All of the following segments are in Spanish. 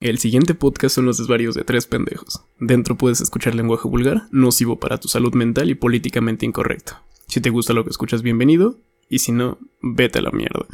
El siguiente podcast son los desvarios de tres pendejos. Dentro puedes escuchar lenguaje vulgar, nocivo para tu salud mental y políticamente incorrecto. Si te gusta lo que escuchas, bienvenido, y si no, vete a la mierda.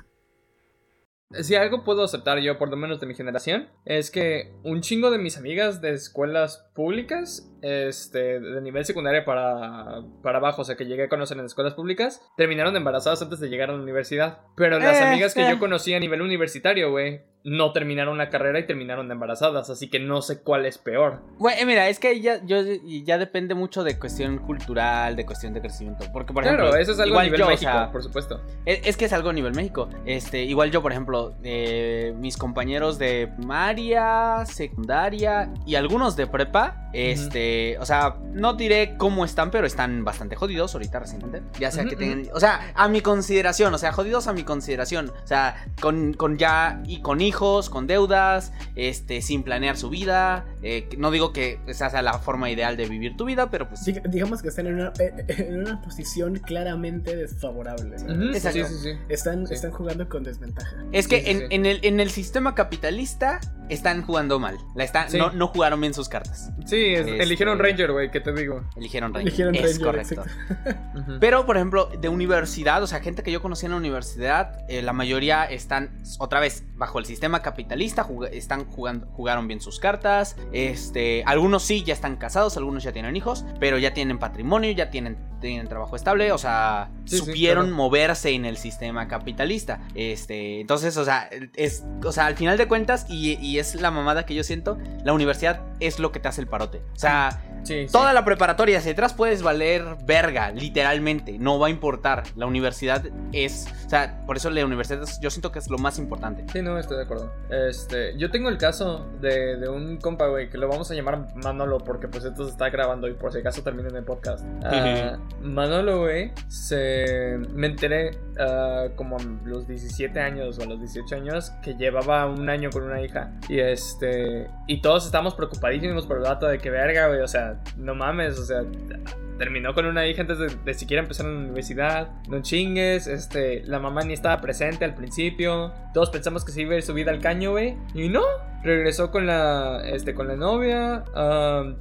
Si algo puedo aceptar yo, por lo menos de mi generación, es que un chingo de mis amigas de escuelas públicas, este, de nivel secundario para, para abajo, o sea, que llegué a conocer en escuelas públicas, terminaron embarazadas antes de llegar a la universidad. Pero las Eh, amigas que eh. yo conocí a nivel universitario, güey, no terminaron la carrera y terminaron embarazadas, así que no sé cuál es peor. Eh, mira, es que ya, yo, ya depende mucho de cuestión cultural, de cuestión de crecimiento. Porque, por claro, ejemplo, eso es algo a nivel yo, o México, sea, por supuesto. es, es que es algo a nivel México. Este, igual yo, por ejemplo, eh, mis compañeros de primaria, secundaria y algunos de prepa, este, o sea, no diré cómo están, pero están bastante jodidos ahorita recientemente. Ya sea que tengan, o sea, a mi consideración, o sea, jodidos a mi consideración. O sea, con, con ya y con hijos, con deudas, este, sin planear su vida. eh, no digo que esa sea la forma ideal de vivir tu vida, pero pues Dig- digamos que están en una, eh, en una posición claramente desfavorable. Ujú, Exacto. Sí, sí, sí. Están, Sí. están jugando con desventaja. Es que en, sí. en el, en el sistema capitalista están jugando mal. La está- Sí. no, no jugaron bien sus cartas. Sí, es- Este- eligieron Ranger, güey, ¿qué te digo? Eligieron Ranger. Eligieron es Ranger, correcto. Pero, por ejemplo, de universidad, o sea, gente que yo conocí en la universidad, eh, la mayoría están, otra vez, bajo el sistema capitalista, jug- están jugando, jugaron bien sus cartas. Este, algunos sí ya están casados, algunos ya tienen hijos, pero ya tienen patrimonio, ya tienen, tienen trabajo estable, o sea, Sí, sí, supieron claro. moverse en el sistema capitalista. Este, entonces, o sea, es, o sea, al final de cuentas, y, y es la mamada que yo siento, la universidad es lo que te hace el parote. O sea, Sí. Toda la preparatoria hacia atrás puedes valer verga, literalmente. No va a importar. La universidad es. O sea, por eso la universidad yo siento que es lo más importante. Sí, no, estoy de Este, yo tengo el caso de, de un compa, güey, que lo vamos a llamar Manolo porque pues esto se está grabando y por si acaso termina en el podcast. Ah, Manolo, güey, se... Me enteré ah, como a los 17 años o a los 18 años que llevaba un año con una hija. Y este... Y todos estábamos preocupadísimos por el dato de que verga, güey, o sea, no mames, o sea... Terminó con una hija antes de, de siquiera empezar en la universidad. No chingues. Este, la mamá ni estaba presente al principio. Todos pensamos que se iba a ir su vida al caño, güey. Y no. Regresó con la, este, con la novia.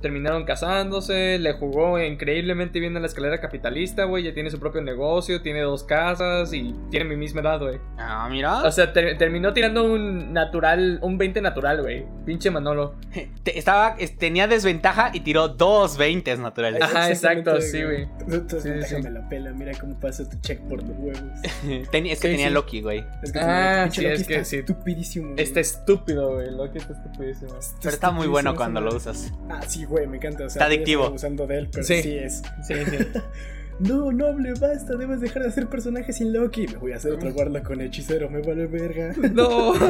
terminaron casándose. Le jugó increíblemente bien en la escalera capitalista, güey. Ya tiene su propio negocio. Tiene dos casas. Y tiene mi misma edad, güey. Ah, mira. O sea, ter- terminó tirando un natural. Un 20 natural, güey. Pinche Manolo. Te- estaba, es- tenía desventaja y tiró dos 20 naturales. Ajá, exacto, sí, güey. Sí, sí, sí. déjame la pela, mira cómo pasa tu check por los huevos. Ten- es que Sí, tenía sí. Loki, güey. Es que Ah, sí, es que sí. Estupidísimo. güey. Está estúpido, güey. Loki está estupidísimo. Pero está muy bueno cuando lo usas. Ah, sí, güey, me encanta. O sea, Está adictivo. abusando de él, pero Sí. sí, es. Sí, sí. No, noble, basta, debes dejar de hacer personajes sin Loki. Me voy a hacer otra guarda con hechicero, me vale verga. No.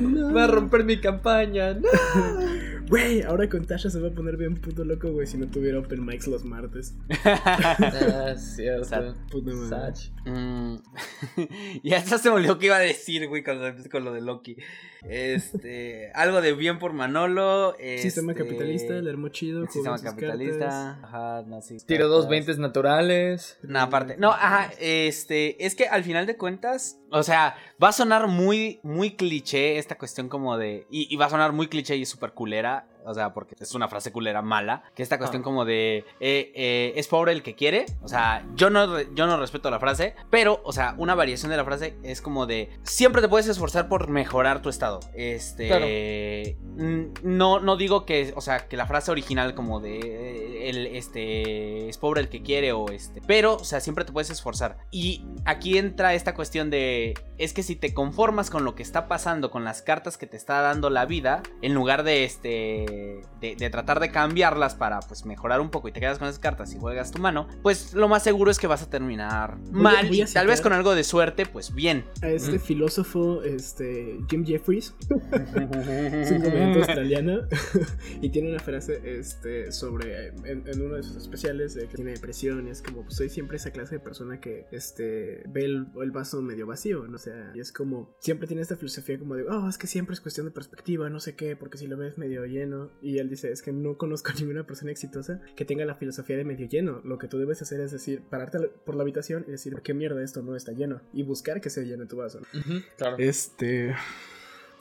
No. Va a romper mi campaña. No. Güey, ahora con Tasha se va a poner bien puto loco, güey, si no tuviera open mics los martes. Ah, cierto. Puta madre. Mm. y hasta se me olvidó que iba a decir, güey, cuando con lo de Loki. Este. algo de bien por Manolo. Sistema este, capitalista, el armó chido. sistema cartas. capitalista. Ajá, no, sí. Tiro dos cartas. 20 No, aparte. No, ajá, este. Es que al final de cuentas. O sea, va a sonar muy, muy cliché esta cuestión como de. Y, y va a sonar muy cliché y súper culera. O sea, porque es una frase culera mala. Que esta cuestión Ah. como de. eh, eh, es pobre el que quiere. O sea, yo no, yo no respeto la frase. Pero, o sea, una variación de la frase es como de. Siempre te puedes esforzar por mejorar tu estado. Este. Claro. No, no digo que. O sea, que la frase original como de. eh, El, este. Es pobre el que quiere o este. Pero, o sea, siempre te puedes esforzar. Y aquí entra esta cuestión de. Es que si te conformas con lo que está pasando, con las cartas que te está dando la vida, en lugar de este. De, de tratar de cambiarlas para pues mejorar un poco y te quedas con esas cartas y juegas tu mano, pues lo más seguro es que vas a terminar Voy a- mal voy a y tal vez con algo de suerte, pues bien. A este Mm. filósofo, este, Jim Jeffries, es un comediante australiano y tiene una frase este, sobre, en, en uno de sus especiales, de que tiene depresión y es como, pues soy siempre esa clase de persona que este, ve el, el vaso medio vacío, ¿no? O sea, y es como, siempre tiene esta filosofía como de, oh, es que siempre es cuestión de perspectiva, no sé qué, porque si lo ves medio lleno, y él dice, es que no conozco a ninguna persona exitosa que tenga la filosofía de medio lleno, lo que tú debes hacer es decir, pararte por la habitación y decir, ¿por qué mierda esto no está lleno? Y buscar que se llene tu vaso. Claro. Este.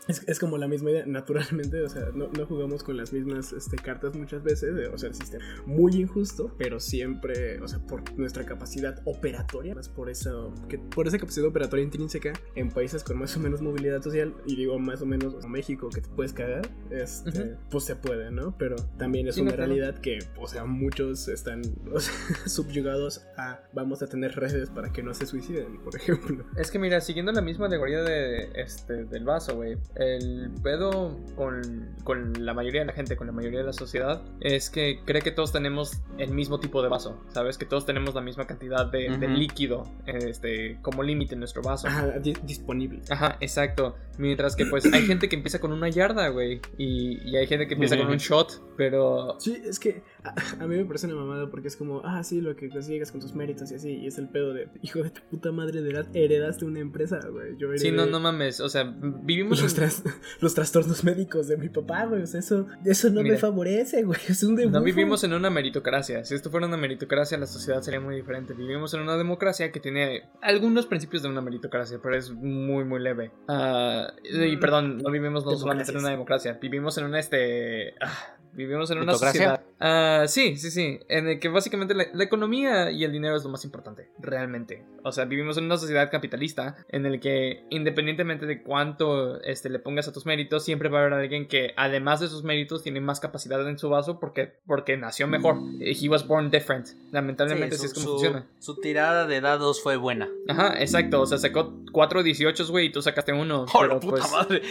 Es, es, como la misma idea, naturalmente, o sea, no, no jugamos con las mismas este, cartas muchas veces, o sea, el sistema muy injusto, pero siempre, o sea, por nuestra capacidad operatoria, más por eso, que, por esa capacidad operatoria intrínseca en países con más o menos movilidad social, y digo más o menos o México que te puedes cagar, este, pues se puede, ¿no? Pero también es una realidad que, o sea, muchos están o sea, subyugados a vamos a tener redes para que no se suiciden, por ejemplo. Es que mira, siguiendo la misma alegoría de, este, del vaso, güey, el pedo con, con, la mayoría de la gente, con la mayoría de la sociedad, es que cree que todos tenemos el mismo tipo de vaso, ¿sabes? Que todos tenemos la misma cantidad de, líquido este, como límite en nuestro vaso. Ajá, disponible. Ajá, exacto. Mientras que pues hay gente que empieza con una yarda, güey, y, y, hay gente que empieza con un shot, pero... Sí, es que a, mí me parece una mamada porque es como, ah, sí, lo que consigues con tus méritos y así, y es el pedo de, hijo de tu puta madre, de heredaste una empresa, güey. Sí, no, no mames, o sea, vivimos... Los, los trastornos médicos de mi papá, güey, o sea, eso, eso no me favorece, güey, es un No vivimos en una meritocracia, si esto fuera una meritocracia la sociedad sería muy diferente. Vivimos en una democracia que tiene algunos principios de una meritocracia, pero es muy, muy leve. Uh, y mm, perdón, no vivimos no solamente en una democracia, vivimos en una, este... Ah, Vivimos en una sociedad. Uh, sí, sí, sí. En el que básicamente la, economía y el dinero es lo más importante, realmente. O sea, vivimos en una sociedad capitalista en el que, independientemente de cuánto este, le pongas a tus méritos, siempre va a haber alguien que, además de sus méritos, tiene más capacidad en su vaso porque, porque nació mejor. He was born different. Lamentablemente, así es como funciona. Su tirada de dados fue buena. Ajá, exacto. O sea, sacó 4 18, güey, y tú sacaste uno. ¡Oh, pero, puta pues, madre!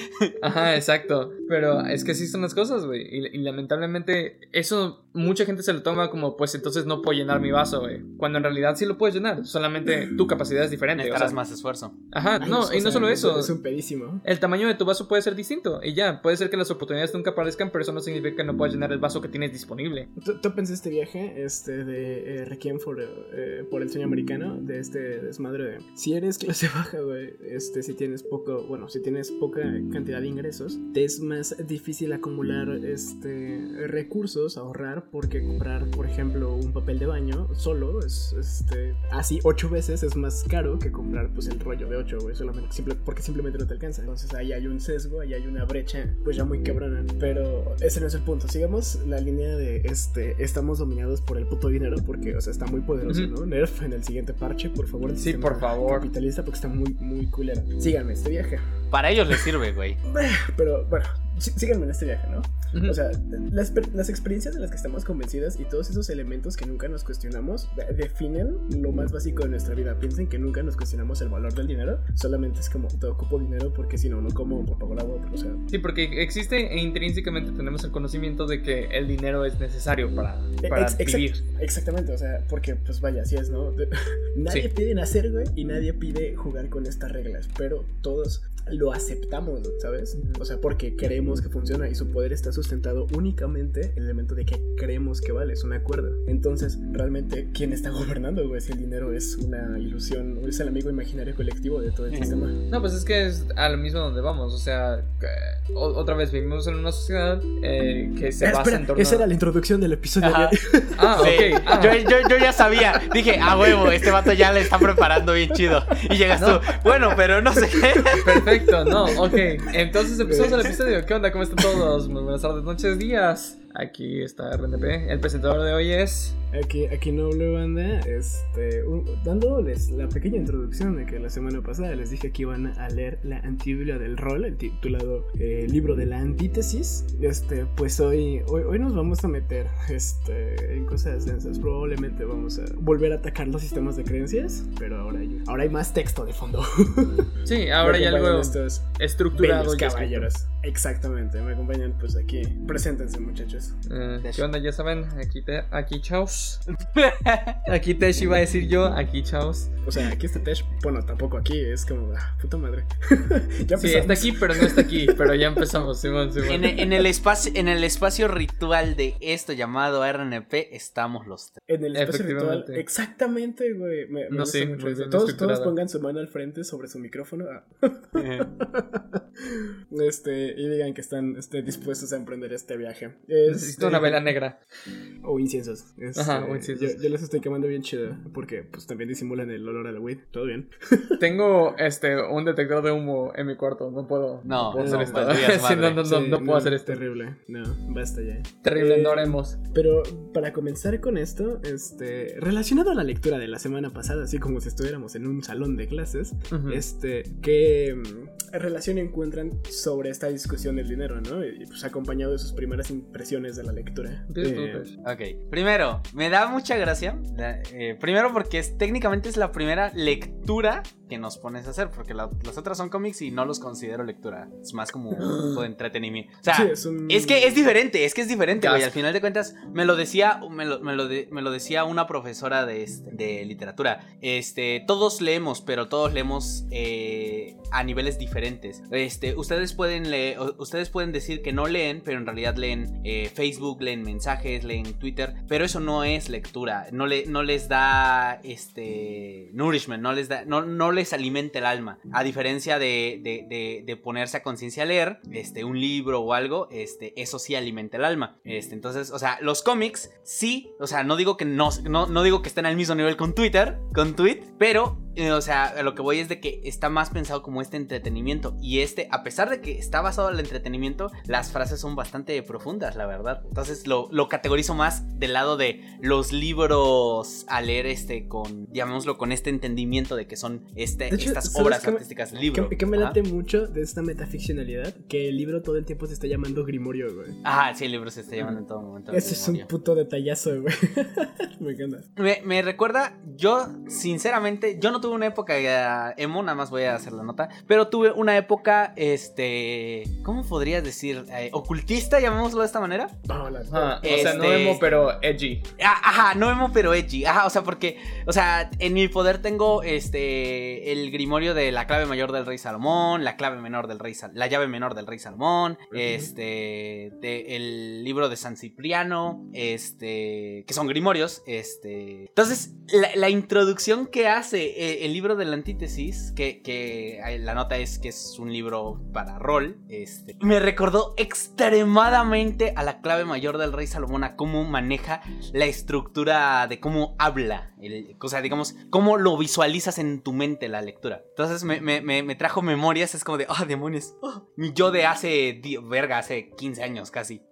Ajá, exacto. Pero es que así son las cosas, güey. y lamentablemente lamentablemente eso mucha gente se lo toma como pues entonces no puedo llenar mi vaso, güey. Cuando en realidad sí lo puedes llenar, solamente tu capacidad es diferente. Necesitas más esfuerzo. Ajá, no, y no solo eso. Es un pedísimo. El tamaño de tu vaso puede ser distinto y ya, puede ser que las oportunidades nunca aparezcan, pero eso no significa que no puedas llenar el vaso que tienes disponible. ¿Tú, tú pensé este viaje este de eh, Requiem for, eh, por el sueño americano, de este desmadre de si eres clase baja, güey, este si tienes poco, bueno, si tienes poca cantidad de ingresos, te es más difícil acumular este recursos, ahorrar, porque comprar, por ejemplo, un papel de baño solo es este, así ocho veces es más caro que comprar pues el rollo de ocho, güey, solamente simple, porque simplemente no te alcanza. Entonces ahí hay un sesgo, ahí hay una brecha, pues ya muy quebrada. Pero ese no es el punto. Sigamos la línea de este, estamos dominados por el puto dinero, porque, o sea, está muy poderoso, ¿no? Nerf en el siguiente parche, por favor. Sí, por favor. Capitalista, porque está muy, muy culera. Síganme este viaje. Para ellos les sirve, güey. Pero bueno, síganme en este viaje, ¿no? O sea, las, las, experiencias de las que estamos convencidas y todos esos elementos que nunca nos cuestionamos definen lo más básico de nuestra vida. Piensen que nunca nos cuestionamos el valor del dinero, solamente es como, te ocupo dinero porque si no, no como por pagar agua, o sea. Sí, porque existe e intrínsecamente tenemos el conocimiento de que el dinero es necesario para, e, para vivir. Exactamente, o sea, porque pues vaya, así es, ¿no? nadie pide nacer, güey, y nadie pide jugar con estas reglas, pero todos lo aceptamos, ¿sabes? O sea, porque creemos que funciona y su poder está sustentado únicamente en el elemento de que creemos que vale, es un acuerdo. Entonces, realmente, ¿quién está gobernando, güey? Si el dinero es una ilusión, o es el amigo imaginario colectivo de todo el sistema. No, pues es que es a lo mismo donde vamos, o sea, otra vez vivimos en una sociedad eh, que se basa en torno Esa era la introducción del episodio. ah, ok. Ah. Yo, yo, yo, ya sabía, dije, ah, huevo, este vato ya le está preparando bien chido. Y llegas tú, bueno, pero no sé qué. Perfecto. Perfecto, no, ok. Entonces empezamos el episodio. ¿Qué onda? ¿Cómo están todos? Muy buenas tardes, noches, días. Aquí está RNP. El presentador de hoy es. Aquí, aquí Noble Banda, este, dándoles la pequeña introducción de que la semana pasada les dije que iban a leer la antibiblia del rol, el titulado eh, Libro de la Antítesis. Este, pues hoy, hoy, hoy, nos vamos a meter este, en cosas densas. Probablemente vamos a volver a atacar los sistemas de creencias, pero ahora hay, ahora hay más texto de fondo. Sí, ahora hay algo estructurado. caballeros. Exactamente, me acompañan pues aquí. Preséntense, muchachos. Eh, ¿Qué onda? Ya saben, aquí, te, aquí chaos. aquí Tesh iba a decir yo, aquí chaos. O sea, aquí está Tesh. Bueno, tampoco aquí, es como, ah, puta madre. ya sí, está aquí, pero no está aquí. Pero ya empezamos, Simón, Simón. En, el espacio, en el espacio ritual de esto llamado RNP, estamos los tres. En el espacio ritual, exactamente, güey. no sé, todos, todos pongan su mano al frente sobre su micrófono. Ah. este y digan que están este, dispuestos a emprender este viaje. Necesito una vela negra. O inciensos. Ajá, Ajá, yo, yo les estoy quemando bien chido. Porque pues también disimulan el olor a la weed. Todo bien. Tengo este un detector de humo en mi cuarto. No puedo. No, puedo no, hacer esto. Sí, no, no, no, Sí, no puedo hacer esto. Terrible. No, basta ya. Terrible, Eh, no haremos. Pero para comenzar con esto, este, relacionado a la lectura de la semana pasada, así como si estuviéramos en un salón de clases, Ujú. este, ¿qué mm, relación encuentran sobre esta discusión del dinero, no? Y pues acompañado de sus primeras impresiones de la lectura. Eh. Ok, primero, me da mucha gracia. eh, primero porque es, técnicamente es la primera lectura que nos pones a hacer, porque la- las otras son cómics y no los considero lectura. Es más como un de entretenimiento. O sea, sí, es, un- Es que es diferente, es que es diferente, güey. Al final de cuentas, me lo decía, me lo, me lo de- me lo decía una profesora de, este- de literatura. Este, todos leemos, pero todos leemos eh, a niveles diferentes. Este, ustedes pueden leer, ustedes pueden decir que no leen, pero en realidad leen eh, Facebook, leen mensajes, leen Twitter, pero eso no es lectura. No, le, no les da este nourishment, no les da, no, no les alimenta el alma. A diferencia de, de- de- ponerse a conciencia a leer, este, un libro o algo, este, eso sí alimenta el alma. Este, entonces, o sea, los cómics sí, o sea, no digo que no, no, no digo que estén al mismo nivel con Twitter, con Tweet, pero o sea, a lo que voy es de que está más pensado como este entretenimiento. Y este, a pesar de que está basado en el entretenimiento, las frases son bastante profundas, la verdad. Entonces lo, lo categorizo más del lado de los libros a leer este con, llamémoslo, con este entendimiento de que son este, hecho, estas ¿sabes obras me- artísticas del libro. Que, que me late mucho de esta metaficcionalidad, que el libro todo el tiempo se está llamando Grimorio, güey. Ajá, sí, el libro se está llamando en todo momento. Ese es un puto detallazo, güey. me encanta. Me, me recuerda, yo sinceramente, yo no tuve una época emo, nada más voy a hacer la nota, pero tuve una época, este, ¿cómo podrías decir? Eh, ocultista, llamémoslo de esta manera. La- Ajá, O sea, no Este- emo, pero edgy. Ah, Ajá, no emo, pero edgy. Ajá, o sea, porque, o sea, en mi poder tengo este el grimorio de la clave mayor del rey Salomón, la clave menor del rey Sal- la llave menor del rey Salomón, este, de- el libro de San Cipriano, este, que son grimorios, este. Entonces, la, la introducción que hace eh, el libro de la antítesis, que, eh, la nota es que es un libro para rol, este, me recordó extremadamente a la clave mayor del rey Salomón, a cómo maneja la estructura de cómo habla, o sea, digamos, cómo lo visualizas en tu mente la lectura. Entonces me, me- me- me trajo memorias, es como de, ah, demonios, oh, yo de hace, verga, hace 15 años casi.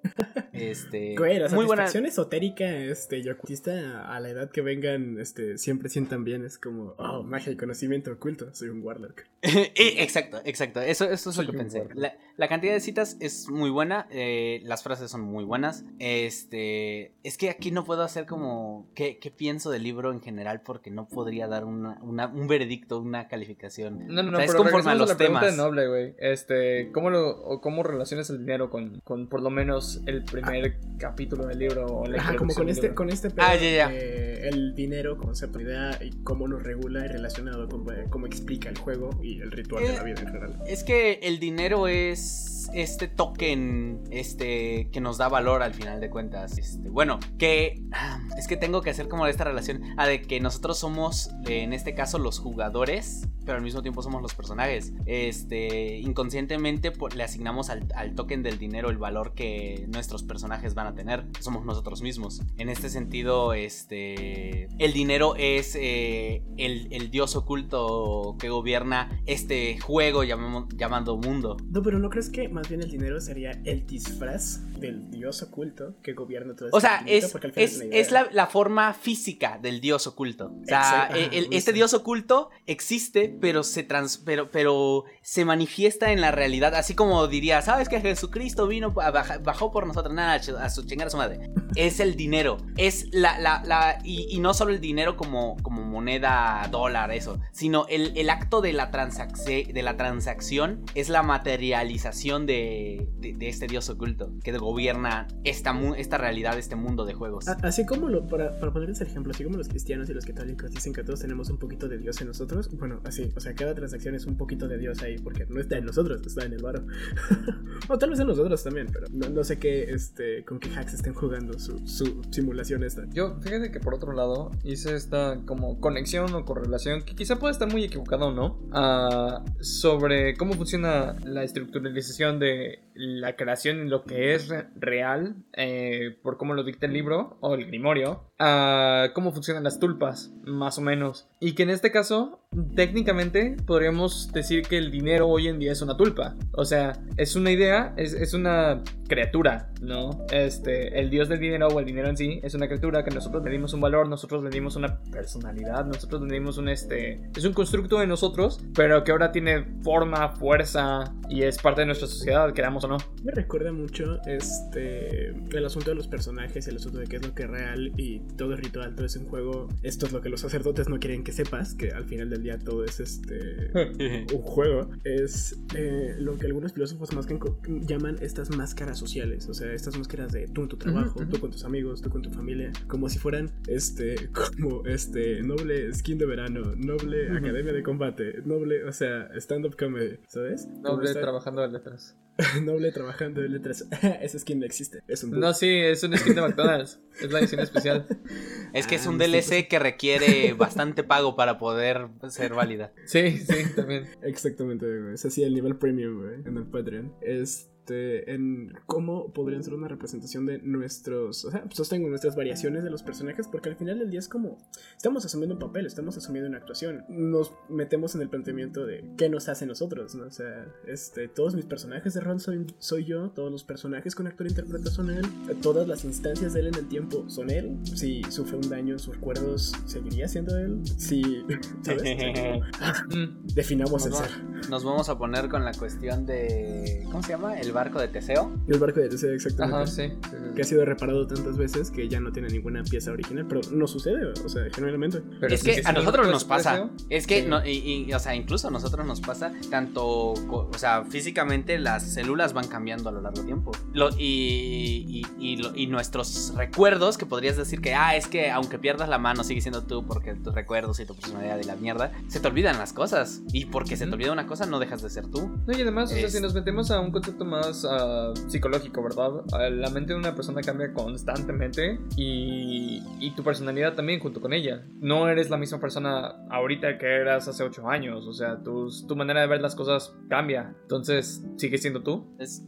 Este, Güey, la muy buena. esotérica este, y ocultista a la edad que vengan este, siempre sientan bien. Es como, oh, magia y conocimiento oculto. Soy un warlock. Eh, exacto, exacto. Eso, eso es Soy lo que pensé. La, la cantidad de citas es muy buena. eh, las frases son muy buenas. Este. Es que aquí no puedo hacer como. ¿Qué, qué pienso del libro en general? Porque no podría dar una- una- un veredicto, una calificación. No, no, no, O sea, es pero conforme a los la pregunta temas. de Noble, güey. Este, ¿cómo, lo, o ¿cómo relacionas el dinero con, con por lo menos el primer capítulo del libro o la Ajá, como con este, libro? con este pedo Ah, de el dinero, concepto, idea y cómo lo regula y relacionado con eh, cómo explica el juego y el ritual de Eh, la vida en general. Es que el dinero es este token este que nos da valor al final de cuentas. Este, bueno, que ah, es que tengo que hacer como esta relación a de que nosotros somos en este caso los jugadores, pero al mismo tiempo somos los personajes. Este, inconscientemente le asignamos al, al token del dinero el valor que nuestros personajes van a tener. Somos nosotros mismos. En este sentido, este, el dinero es eh, el, el dios oculto que gobierna este juego llamado mundo. No, pero ¿no crees que más bien el dinero sería el disfraz del dios oculto que gobierna todo O este sea, infinito? es, es, idea. es la, la forma física del dios oculto. O sea, el- este dios oculto existe, pero se trans, pero, pero se manifiesta en la realidad. Así como diría, ¿sabes que Jesucristo vino, bajó por nosotros? Nada, a su chingar a su madre. Es el dinero. Es la, la, la, y, y no solo el dinero como, como moneda, dólar, eso, sino el, el acto de la, de la transacción es la materialización de, de, de este dios oculto que gobierna esta, mu- esta realidad, este mundo de juegos. Así como, lo, para, para ponerles el ejemplo, así como los cristianos y los católicos dicen que todos tenemos un poquito de Dios en nosotros, bueno, así, o sea, cada transacción es un poquito de Dios ahí, porque no está en nosotros, está en el varo. o tal vez en nosotros también, pero no, no sé qué, este, con qué hacks estén jugando su, su simulación esta. Yo, fíjate que por otro lado, hice esta como conexión o correlación, que quizá pueda estar muy equivocado o no, sobre cómo funciona la estructuralización de la creación en lo que es re- real, eh, por cómo lo dicta el libro o el grimorio, a cómo funcionan las tulpas, más o menos. Y que en este caso, técnicamente, podríamos decir que el dinero hoy en día es una tulpa. O sea, es una idea, es, es una criatura, ¿no? Este, el dios del dinero o el dinero en sí es una criatura que nosotros le dimos un valor, nosotros le dimos una personalidad, nosotros le dimos un este, es un constructo de nosotros, pero que ahora tiene forma, fuerza y es parte de nuestra sociedad, queramos o no. Me recuerda mucho este el asunto de los personajes, el asunto de qué es lo que es real y todo es ritual, todo es un juego. Esto es lo que los sacerdotes no quieren que sepas, que al final del día todo es este un juego. Es eh, lo que algunos filósofos más que llaman estas máscaras sociales, o sea, estas máscaras de tú en tu trabajo, tú con tus amigos, tú con tu familia, como si fueran este, como este, noble skin de verano, noble academia de combate, noble, o sea, stand-up comedy, ¿sabes? Noble trabajando de letras. noble trabajando de letras. Ese skin no existe. Es un no, sí, es un skin de McDonald's. es la edición especial. Es que es un ah, DLC pues. que requiere bastante pago para poder ser válida. Sí, sí, también. Exactamente, güey. Es así el nivel premium, güey, en el Patreon. Es este, en cómo podrían ser una representación de nuestros, o sea, pues sostengo nuestras variaciones de los personajes, porque al final del día es como, estamos asumiendo un papel, estamos asumiendo una actuación, nos metemos en el planteamiento de qué nos hace nosotros, ¿no? O sea, este, todos mis personajes de rol soy, soy yo, todos los personajes con actor interpreta son él, todas las instancias de él en el tiempo son él, si sufre un daño en sus recuerdos, seguiría siendo él, si, Definamos el ser. Nos vamos a poner con la cuestión de, ¿cómo se llama? El barco de Teseo. El barco de Teseo, exactamente. Que ha sido reparado tantas veces que ya no tiene ninguna pieza original, pero no sucede, o sea, generalmente. Pero es que a nosotros nos pasa. Es que, no, y, o sea, incluso a nosotros nos pasa tanto, o sea, físicamente las células van cambiando a lo largo del tiempo. Lo, y, y, nuestros recuerdos, que podrías decir que, ah, es que aunque pierdas la mano, sigue siendo tú porque tus recuerdos y tu personalidad y la mierda, se te olvidan las cosas. Y porque se te olvida una cosa, no dejas de ser tú. No, y además, o sea, si nos metemos a un concepto más Ah, psicológico, ¿verdad? Ah, la mente de una persona cambia constantemente y, y, tu personalidad también junto con ella. No eres la misma persona ahorita que eras hace 8 años, o sea, tu, tu manera de ver las cosas cambia. Entonces, ¿sigues siendo tú? Es,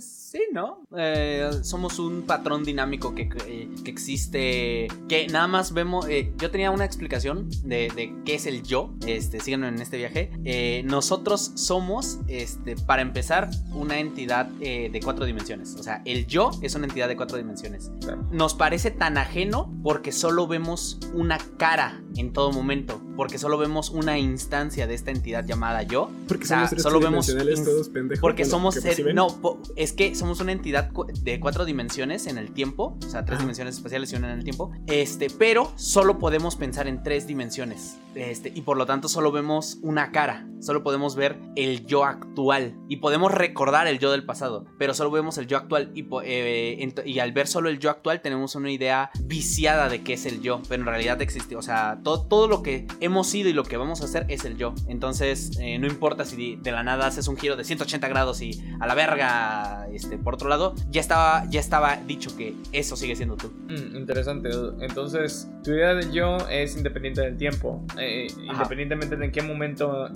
sí, ¿no? Eh, somos un patrón dinámico que, que, existe, que nada más vemos... Eh, yo tenía una explicación de, de, qué es el yo, este, síganme en este viaje. Eh, nosotros somos, este, para empezar, una entidad eh, de cuatro dimensiones. O sea, el yo es una entidad de cuatro dimensiones. Nos parece tan ajeno porque solo vemos una cara en todo momento. Porque solo vemos una instancia de esta entidad llamada yo. Porque somos solo vemos todos pendejos. Porque somos no, es que somos una entidad de cuatro dimensiones en el tiempo. O sea, tres dimensiones espaciales y una en el tiempo. Este, pero solo podemos pensar en tres dimensiones. Este, y por lo tanto solo vemos una cara. Solo podemos ver el yo actual. Y podemos recordar el yo del pasado, pero solo vemos el yo actual y, eh, y, al ver solo el yo actual tenemos una idea viciada de qué es el yo, pero en realidad existe, o sea, todo, todo lo que hemos sido y lo que vamos a hacer es el yo. Entonces, eh, no importa si de, la nada haces un giro de 180 grados y a la verga, este, por otro lado, ya estaba, ya estaba dicho que eso sigue siendo tú. Mm, interesante. Entonces, tu idea del yo es independiente del tiempo, eh, independientemente de en qué momento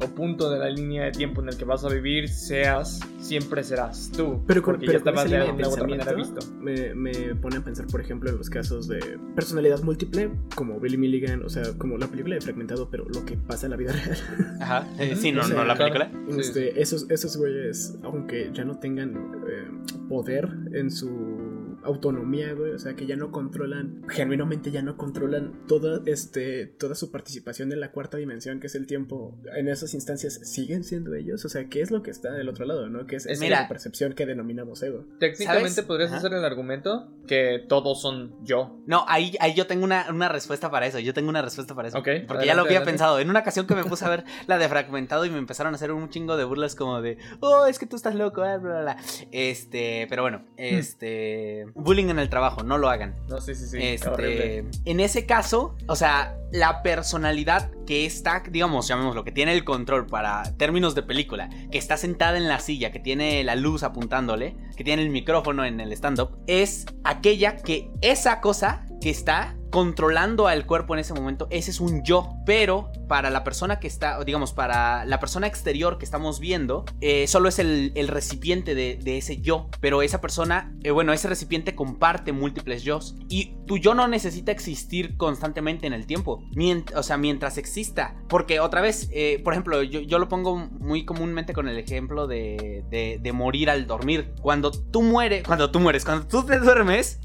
o punto de la línea de tiempo en el que vas a vivir seas siempre serás tú. Pero, con, pero con ese visto. Me, me, pone a pensar, por ejemplo, en los casos de personalidad múltiple, como Billy Milligan, o sea, como la película de Fragmentado, pero lo que pasa en la vida real. Ajá, eh, sí, no, no la película. Este, esos, esos güeyes, aunque ya no tengan eh, poder en su autonomía, güey, o sea, que ya no controlan, genuinamente ya no controlan toda, este, toda su participación en la cuarta dimensión, que es el tiempo, en esas instancias siguen siendo ellos, o sea, ¿qué es lo que está del otro lado, no? Que es esa la percepción que denominamos ego. Técnicamente podrías hacer el argumento que todos son yo. No, ahí, ahí yo tengo una, una respuesta para eso, yo tengo una respuesta para eso. Ok. Porque ya lo había pensado, en una ocasión que me puse a ver la de Fragmentado y me empezaron a hacer un chingo de burlas como de, oh, es que tú estás loco, bla, bla, bla. Este, pero bueno, hmm. este bullying en el trabajo, no lo hagan. No, sí, sí, sí. Este, en ese caso, o sea, la personalidad que está, digamos, llamémoslo, que tiene el control para términos de película, que está sentada en la silla, que tiene la luz apuntándole, que tiene el micrófono en el stand-up, es aquella que esa cosa que está controlando al cuerpo en ese momento, ese es un yo. Pero para la persona que está, digamos, para la persona exterior que estamos viendo, eh, solo es el, recipiente de, ese yo. Pero esa persona, eh, bueno, ese recipiente comparte múltiples yo. Y tu yo no necesita existir constantemente en el tiempo. o sea, mientras exista. Porque otra vez, eh, por ejemplo, yo, lo pongo muy comúnmente con el ejemplo de, de morir al dormir. Cuando tú mueres, cuando tú mueres, cuando tú te duermes,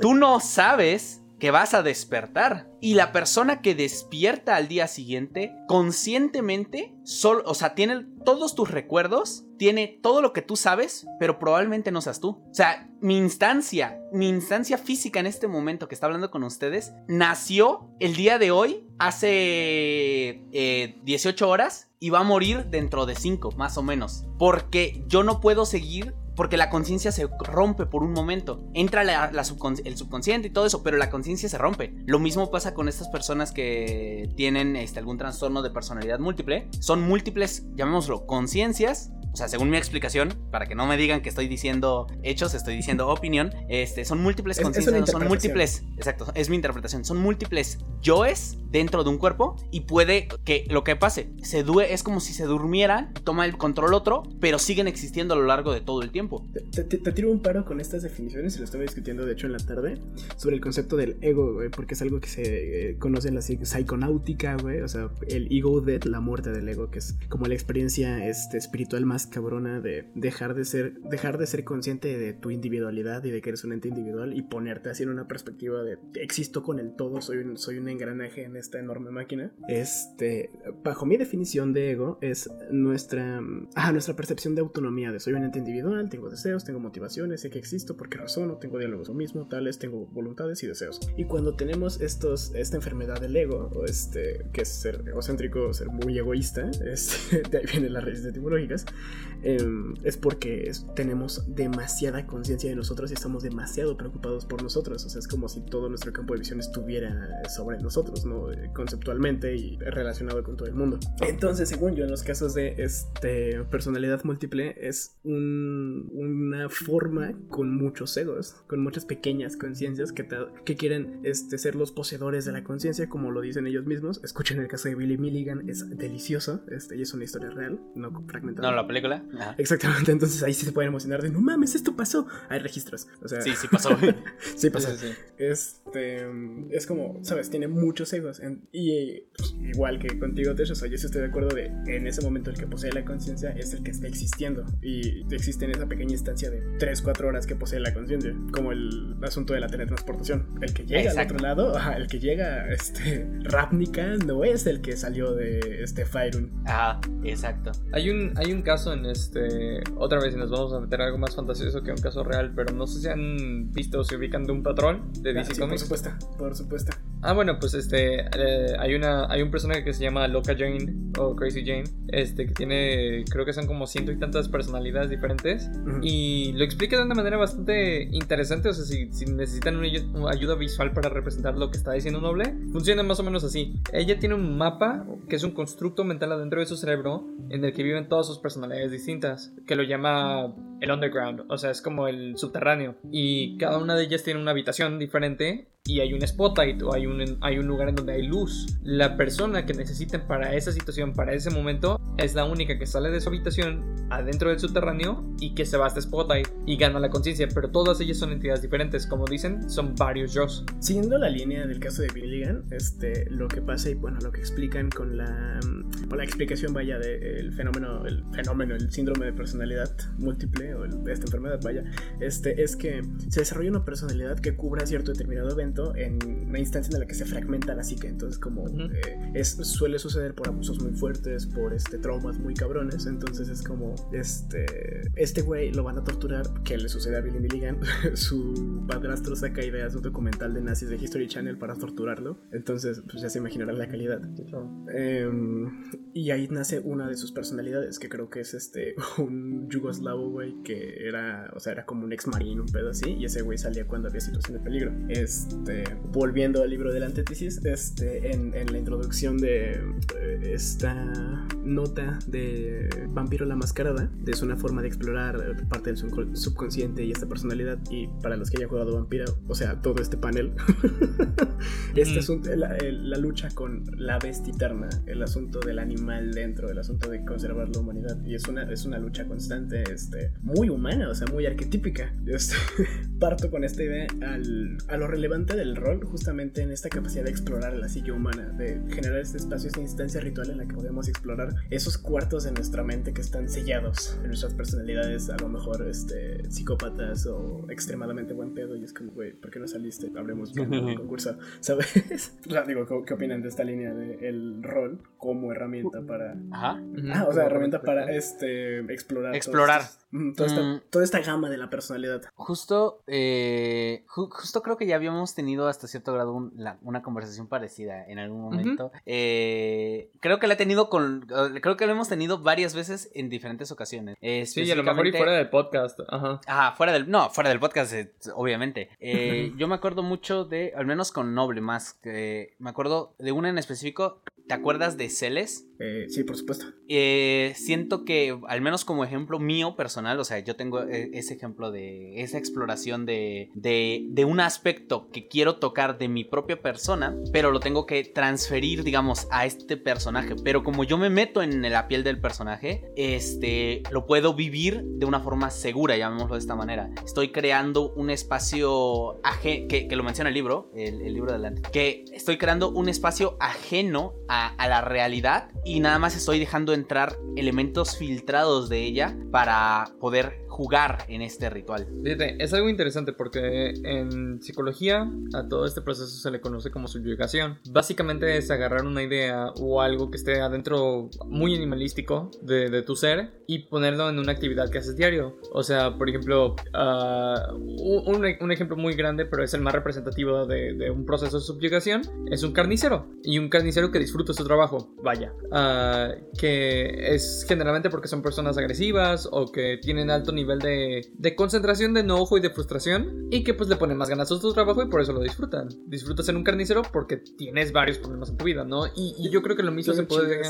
tú no sabes que vas a despertar. Y la persona que despierta al día siguiente, conscientemente, solo, o sea, tiene todos tus recuerdos, tiene todo lo que tú sabes, pero probablemente no seas tú. O sea, mi instancia, mi instancia física en este momento que está hablando con ustedes, nació el día de hoy, hace 18 eh, horas, y va a morir dentro de 5, más o menos. Porque yo no puedo seguir porque la conciencia se rompe por un momento. Entra el subconsciente y todo eso, pero la conciencia se rompe. Lo mismo pasa con estas personas que tienen este, algún trastorno de personalidad múltiple. Son múltiples, llamémoslo, conciencias o sea, según mi explicación, para que no me digan que estoy diciendo hechos, estoy diciendo opinión, este, son múltiples conciencias, son múltiples, exacto, es mi interpretación, son múltiples yoes dentro de un cuerpo y puede que lo que pase, se due, es como si se durmieran, toma el control otro, pero siguen existiendo a lo largo de todo el tiempo. Te, tiro un paro con estas definiciones, y lo estaba discutiendo de hecho en la tarde, sobre el concepto del ego, güey, porque es algo que se eh, conoce en la psiconáutica, güey, o sea, el ego death, la muerte del ego, que es como la experiencia este, espiritual más cabrona de dejar de ser, dejar de ser consciente de tu individualidad y de que eres un ente individual y ponerte así en una perspectiva de existo con el todo, soy un, soy un engranaje en esta enorme máquina. Este, bajo mi definición de ego es nuestra, ah, nuestra percepción de autonomía, de soy un ente individual, tengo deseos, tengo motivaciones, sé que existo, porque razono, tengo diálogos lo mismo, tales, tengo voluntades y deseos. Y cuando tenemos estos, esta enfermedad del ego, o este, que es ser egocéntrico, ser muy egoísta, este, de ahí vienen las raíces etimológicas, Em, es porque tenemos demasiada conciencia de nosotros y estamos demasiado preocupados por nosotros. O sea, es como si todo nuestro campo de visión estuviera sobre nosotros, ¿no? Eh, conceptualmente y relacionado con todo el mundo. Entonces, según yo, en los casos de este, personalidad múltiple, es una forma con muchos egos, con muchas pequeñas conciencias que, que quieren este, ser los poseedores de la conciencia, como lo dicen ellos mismos. Escuchen el caso de Billy Milligan, es delicioso, este, y es una historia real, no fragmentada. No, la película. Exactamente, entonces ahí sí se pueden emocionar de no mames, esto pasó. Hay registros. O sea, sí, sí pasó. sí pasó. Este es como, sabes, tiene muchos egos. y pues, igual que contigo, Tesh, o sea, yo estoy de acuerdo de en ese momento el que posee la conciencia es el que está existiendo. Y existe en esa pequeña instancia de 3, 4 horas que posee la conciencia. Como el asunto de la teletransportación. El que llega al otro lado, el que llega este Ravnica no es el que salió de este Fyrun. Ah, exacto. Hay un, hay un caso en este. Otra vez, nos vamos a meter algo más fantasioso que un caso real, pero no sé si han visto o se ubican de un patrón de DC ah, Comics. Por supuesto, por supuesto. Ah, bueno, pues este. Eh, hay, una, hay un personaje que se llama Loca Jane o Crazy Jane, este, que tiene. Creo que son como ciento y tantas personalidades diferentes. Y lo explica de una manera bastante interesante. O sea, si, si necesitan una ayuda visual para representar lo que está diciendo Noble, funciona más o menos así. Ella tiene un mapa que es un constructo mental adentro de su cerebro en el que viven todas sus personalidades distintas, que lo llama el underground, o sea, es como el subterráneo. Y cada una de ellas tiene una habitación diferente y hay un spotlight o hay un, hay un lugar en donde hay luz. La persona que necesiten para esa situación, para ese momento, es la única que sale de su habitación adentro del subterráneo y que se va a este spotlight y gana la conciencia, pero todas ellas son entidades diferentes, como dicen, son varios yo. Siguiendo la línea del caso de Billigan, este, lo que pasa y bueno, lo que explican con la, con la explicación vaya del fenómeno, el fenómeno, el síndrome de personalidad múltiple o esta enfermedad vaya, este, es que se desarrolla una personalidad que cubra cierto determinado evento en una instancia en la que se fragmenta la psique. Entonces, como eh, es, suele suceder por abusos muy fuertes, por este, traumas muy cabrones. Entonces, es como este este güey lo van a torturar. Que le sucede a Billy Milligan? Su padrastro saca ideas de un documental de nazis de History Channel para torturarlo. Entonces, pues ya se imaginarán la calidad. Em, y ahí nace una de sus personalidades, que creo que es este un yugoslavo, güey, que era, o sea, era como un ex marino, un pedo así. Y ese güey salía cuando había situación de peligro. Este volviendo al libro de la antítesis, este, en, la introducción de eh, esta nota beta de Vampiro la Mascarada. Es una forma de explorar parte del subconsciente y esta personalidad. Y para los que hayan jugado Vampiro, o sea, todo este panel, este asunto, la, la, lucha con la bestia eterna, el asunto del animal dentro, el asunto de conservar la humanidad. Y es una, es una lucha constante, este, muy humana, o sea, muy arquetípica. Este, parto con esta idea al, a lo relevante del rol, justamente en esta capacidad de explorar la psique humana, de generar este espacio, esta instancia ritual en la que podemos explorar esos cuartos de nuestra mente que están sellados en nuestras personalidades, a lo mejor este, psicópatas o extremadamente buen pedo. Y es como, güey, ¿por qué no saliste? Hablemos bien del concurso, ¿sabes? digo, ¿qué, opinan de esta línea del rol como herramienta para. Ajá. Ah, o sea, herramienta para este, explorar. Explorar. Toda, esta, mm. toda, esta, gama de la personalidad. Justo, eh, justo creo que ya habíamos tenido hasta cierto grado una conversación parecida en algún momento. eh, creo que la he tenido con. Creo que la hemos tenido varias veces en diferentes ocasiones. sí, y a lo mejor y fuera del podcast. Ajá. Ajá, fuera del. No, fuera del podcast, eh, obviamente. Eh, yo me acuerdo mucho de. Al menos con Noble más. Que me acuerdo de una en específico. ¿Te acuerdas de Celes? Eh, sí, por supuesto. Eh, siento que, al menos como ejemplo mío personal, o sea, yo tengo eh, ese ejemplo de esa exploración de, de, un aspecto que quiero tocar de mi propia persona, pero lo tengo que transferir, digamos, a este personaje. Pero como yo me meto en la piel del personaje, este, lo puedo vivir de una forma segura, llamémoslo de esta manera. Estoy creando un espacio ajeno, que, lo menciona el libro, el, libro adelante, que estoy creando un espacio ajeno a, la realidad nada más estoy dejando entrar elementos filtrados de ella para poder jugar en este ritual. Fíjate, es algo interesante porque en psicología a todo este proceso se le conoce como subyugación. Básicamente es agarrar una idea o algo que esté adentro muy animalístico de, tu ser y ponerlo en una actividad que haces diario. O sea, por ejemplo, uh, un, ejemplo muy grande, pero es el más representativo de, un proceso de subyugación, es un carnicero. Y un carnicero que disfruta su trabajo, vaya. Ah, que es generalmente porque son personas agresivas o que tienen alto nivel de, de, concentración, de enojo y de frustración y que pues le ponen más ganas a su trabajo y por eso lo disfrutan. Disfrutas en un carnicero porque tienes varios problemas en tu vida, ¿no? Y, yo creo que lo mismo se puede...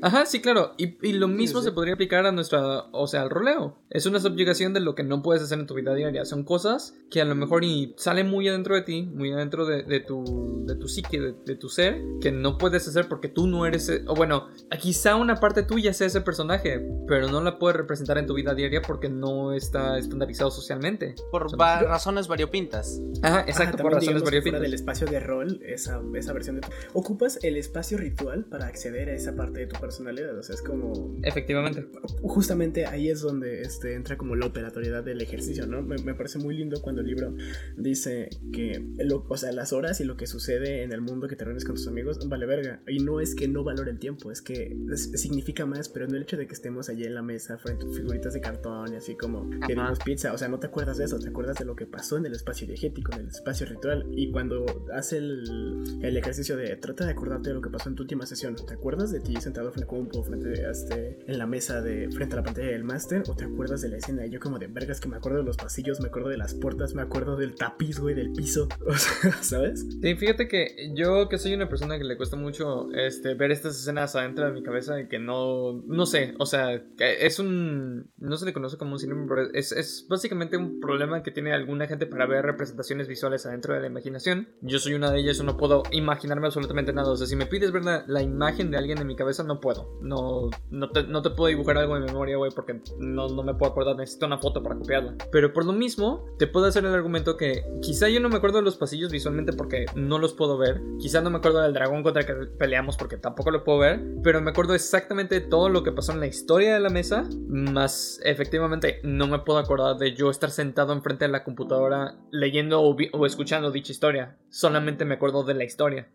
Ajá, sí, claro. Y, y lo mismo se podría aplicar a nuestra, o sea, al roleo. Es una subyugación de lo que no puedes hacer en tu vida diaria. Son cosas que a lo mejor y salen muy adentro de ti, muy adentro de, de tu, de tu psique, de, de, tu ser, que no puedes hacer porque tú no eres, o bueno, quizá una parte tuya sea ese personaje, pero no la puedes representar en tu vida diaria porque no está estandarizado socialmente. Por razones variopintas. Ajá, exacto, por razones variopintas. del espacio de rol, esa, esa versión de... Ocupas el espacio ritual para acceder a esa parte de tu personalidad, o sea, es como... Efectivamente. Justamente ahí es donde este, entra como la operatoriedad del ejercicio, ¿no? Me, me parece muy lindo cuando el libro dice que, lo, o sea, las horas y lo que sucede en el mundo que te reúnes con tus amigos vale verga. Y no es que no valore el tiempo, es que significa más, pero no el hecho de que estemos allí en la mesa frente a figuritas de cartón y así como queremos pizza, o sea, no te acuerdas de eso, te acuerdas de lo que pasó en el espacio diegético, en el espacio ritual. Y cuando hace el, el ejercicio de trata de acordarte de lo que pasó en tu última sesión, ¿te acuerdas de ti sentado frente a compu, frente a este, en la mesa de frente a la pantalla del máster? ¿O te acuerdas de la escena? Y yo como de vergas que me acuerdo de los pasillos, me acuerdo de las puertas, me acuerdo del tapiz, güey, del piso, o sea, ¿sabes? Sí, fíjate que yo que soy una persona que le cuesta mucho este, ver estas escenas adentro de mi cabeza y que no, no sé, o sea, es un, no se le conoce como un síndrome, pero es, es, básicamente un problema que tiene alguna gente para ver representaciones visuales adentro de la imaginación. Yo soy una de ellas, no puedo imaginarme absolutamente nada, o sea, si me pides ver la, imagen de alguien en mi cabeza, no puedo, no, no, te, no te puedo dibujar algo en memoria, güey, porque no, no me puedo acordar, necesito una foto para copiarla. Pero por lo mismo, te puedo hacer el argumento que quizá yo no me acuerdo de los pasillos visualmente porque no los puedo ver, quizá no me acuerdo del dragón contra el que peleamos porque tampoco lo puedo ver, pero me acuerdo exactamente todo lo que pasó en la historia de la mesa, más efectivamente no me puedo acordar de yo estar sentado enfrente de la computadora leyendo o, escuchando dicha historia. Solamente me acuerdo de la historia.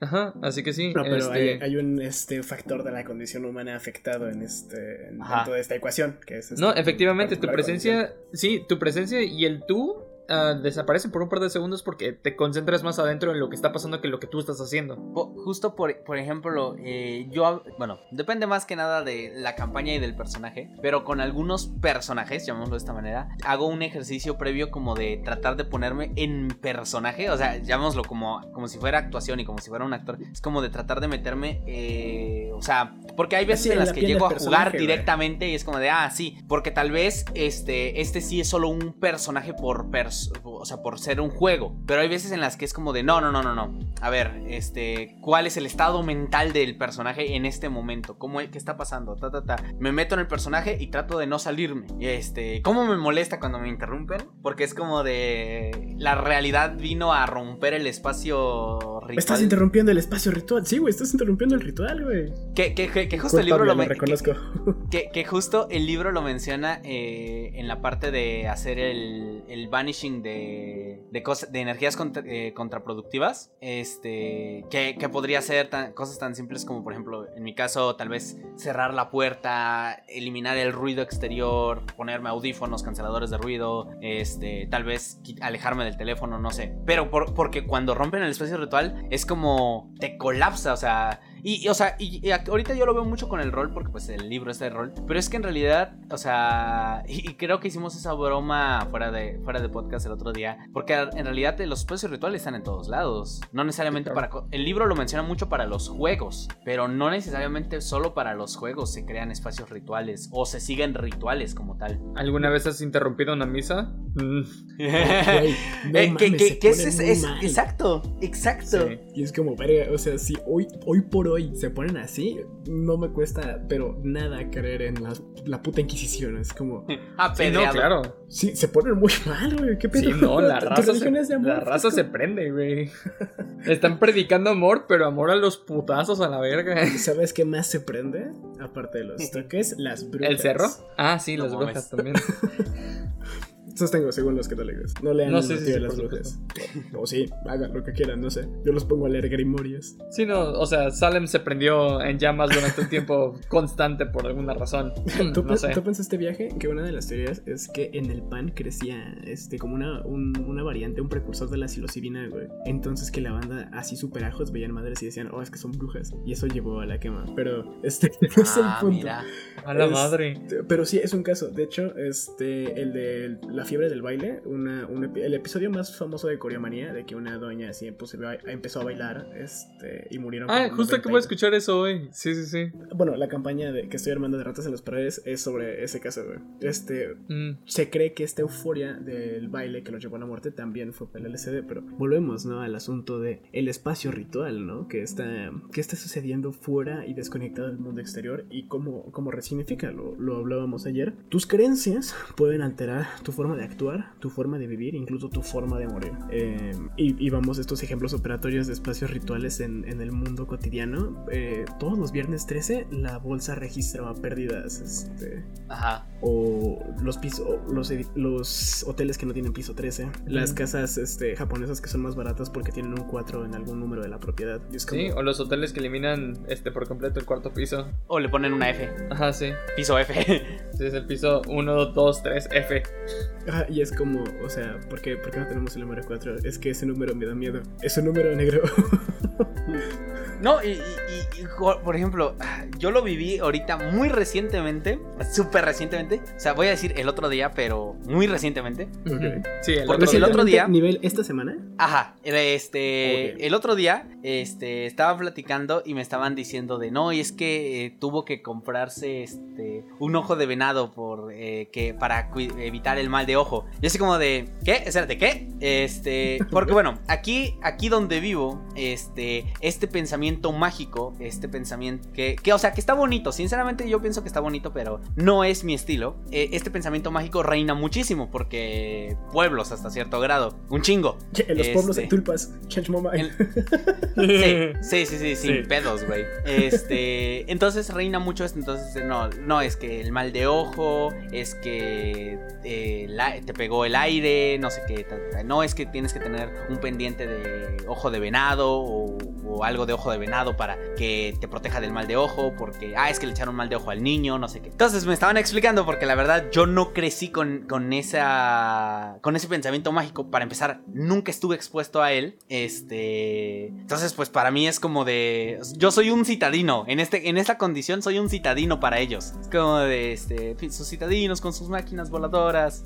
ajá, así que sí. No, pero este hay, un este, factor de la condición humana afectado en, este, en toda esta ecuación. Que es no, efectivamente, tu presencia, sí, tu presencia y el tú ah, desaparecen por un par de segundos porque te concentras más adentro en lo que está pasando que en lo que tú estás haciendo. Justo por, por ejemplo, eh, yo, bueno, depende más que nada de la campaña y del personaje, pero con algunos personajes, llamémoslo de esta manera, hago un ejercicio previo como de tratar de ponerme en personaje, o sea, llamémoslo como, como si fuera actuación y como si fuera un actor, es como de tratar de meterme, eh, o sea, porque hay veces en las que llego a jugar directamente y es como de, ah, sí, porque tal vez este, este sí es solo un personaje por, o sea, por ser un juego, pero hay veces en las que es como de, no, no, no, no, no, a ver, este, ¿cuál es el estado mental del personaje en este momento? ¿Cómo, ¿Qué está pasando? Ta, ta, ta. Me meto en el personaje y trato de no salirme. Este, ¿cómo me molesta cuando me interrumpen? Porque es como de, la realidad vino a romper el espacio ritual. Estás interrumpiendo el espacio ritual, sí, güey, estás interrumpiendo el ritual, güey. Que, que, que, justo el libro lo, reconozco. Que, que, justo el libro lo menciona eh, en la parte de hacer el, el vanishing de, de, de energías eh, contraproductivas. Este, que, podría ser cosas tan simples como, por ejemplo, en mi caso, tal vez cerrar la puerta, eliminar el ruido exterior, ponerme audífonos, canceladores de ruido, este, tal vez alejarme del teléfono, no sé. Pero porque cuando rompen el espacio ritual es como te colapsa, o sea, y, o sea, y, ahorita yo lo veo mucho con el rol, porque pues el libro es de rol. Pero es que en realidad, o sea, y, creo que hicimos esa broma fuera de, fuera de podcast el otro día. Porque en realidad los espacios rituales están en todos lados. No necesariamente para... El libro lo menciona mucho para los juegos, pero no necesariamente solo para los juegos se crean espacios rituales o se siguen rituales como tal. ¿Alguna vez has interrumpido una misa? ¿Qué, es, Exacto, exacto. Y es como, verga, o sea, si hoy, hoy por hoy se ponen así, no me cuesta, pero nada creer en la, puta Inquisición. Es como. Ah, pero no, claro. Sí, se ponen muy mal, güey. ¿Qué pedo? Sí, no, la raza, se, la raza se prende, güey. Están predicando amor, pero amor a los putazos a la verga. ¿Sabes qué más se prende? Aparte de los toques, las brujas. ¿El cerro? Ah, sí, las brujas también. Sostengo según los que te lees. No lean no, sí, sí, de las brujas. O sí, hagan lo que quieran, no sé. Yo los pongo a leer grimorias. Sí, no, o sea, Salem se prendió en llamas durante un tiempo constante por alguna razón. ¿Tú, no sé. ¿Tú pensaste viaje? Que una de las teorías es que en el pan crecía este como una, una variante, un precursor de la psilocibina, güey. Entonces que la banda así super ajos veían madres y decían, oh, es que son brujas. Y eso llevó a la quema. Pero este no es el ah, punto. A la madre. Pero sí, es un caso. De hecho, este, el de la fiebre del baile, una, el episodio más famoso de Coreomanía, de que una doña así empezó a bailar este, y murieron. Ah, justo que voy a escuchar eso hoy. Sí, sí, sí. Bueno, la campaña de que estoy armando de ratas en las paredes es sobre ese caso, Este, mm. se cree que esta euforia del baile que lo llevó a la muerte también fue por el LCD, pero volvemos, ¿no? Al asunto de el espacio ritual, ¿no? Que está, que está sucediendo fuera y desconectado del mundo exterior y cómo, cómo resignifica, lo, lo hablábamos ayer. Tus creencias pueden alterar tu forma de actuar, tu forma de vivir, incluso tu forma de morir. Eh, y, vamos, estos ejemplos operatorios de espacios rituales en, el mundo cotidiano. Eh, todos los viernes 13 la bolsa registraba pérdidas. Este, Ajá. O los pisos, los, los hoteles que no tienen piso 13. Las casas este, japonesas que son más baratas porque tienen un 4 en algún número de la propiedad. Sí, o los hoteles que eliminan este por completo el cuarto piso. O le ponen una F. Ajá, sí. Piso F. sí, es el piso 1, 2, 3, F. Ah, y es como, o sea, ¿por qué, ¿por qué no tenemos el número 4? Es que ese número me da miedo. Es un número negro. No, y, por ejemplo, yo lo viví ahorita muy recientemente, súper recientemente. O sea, voy a decir el otro día, pero muy recientemente. Sí, el Porque otro, el otro día. ¿Nivel esta semana? Aja, este. El otro día, este, estaba platicando y me estaban diciendo de no, y es que eh, tuvo que comprarse este un ojo de venado por eh, que para evitar el mal de ojo. Yo así como de, ¿qué? Espérate, ¿qué? Este, porque bueno, aquí, aquí donde vivo, este, este pensamiento mágico, este pensamiento que, que, o sea, que está bonito. Sinceramente yo pienso que está bonito, pero no es mi estilo. Eh, este pensamiento mágico reina muchísimo porque pueblos hasta cierto grado, un chingo. En los pueblos de este, Tulpas, change my mind. Sí, sí, sí, sin pedos, güey. Este, entonces reina mucho esto, entonces no, no es que el mal de ojo, es que eh, te pegó el aire, no sé qué, no es que tienes que tener un pendiente de ojo de venado o algo de ojo de venado para que te proteja del mal de ojo, porque, ah, es que le echaron mal de ojo al niño, no sé qué. Entonces me estaban explicando porque la verdad yo no crecí con, con, esa, con ese pensamiento mágico. Para empezar, nunca estuve expuesto a él. Este, entonces pues para mí es como de, yo soy un citadino, en, este, en esta condición soy un citadino para ellos. Es como de, este, sus citadinos con sus máquinas voladoras.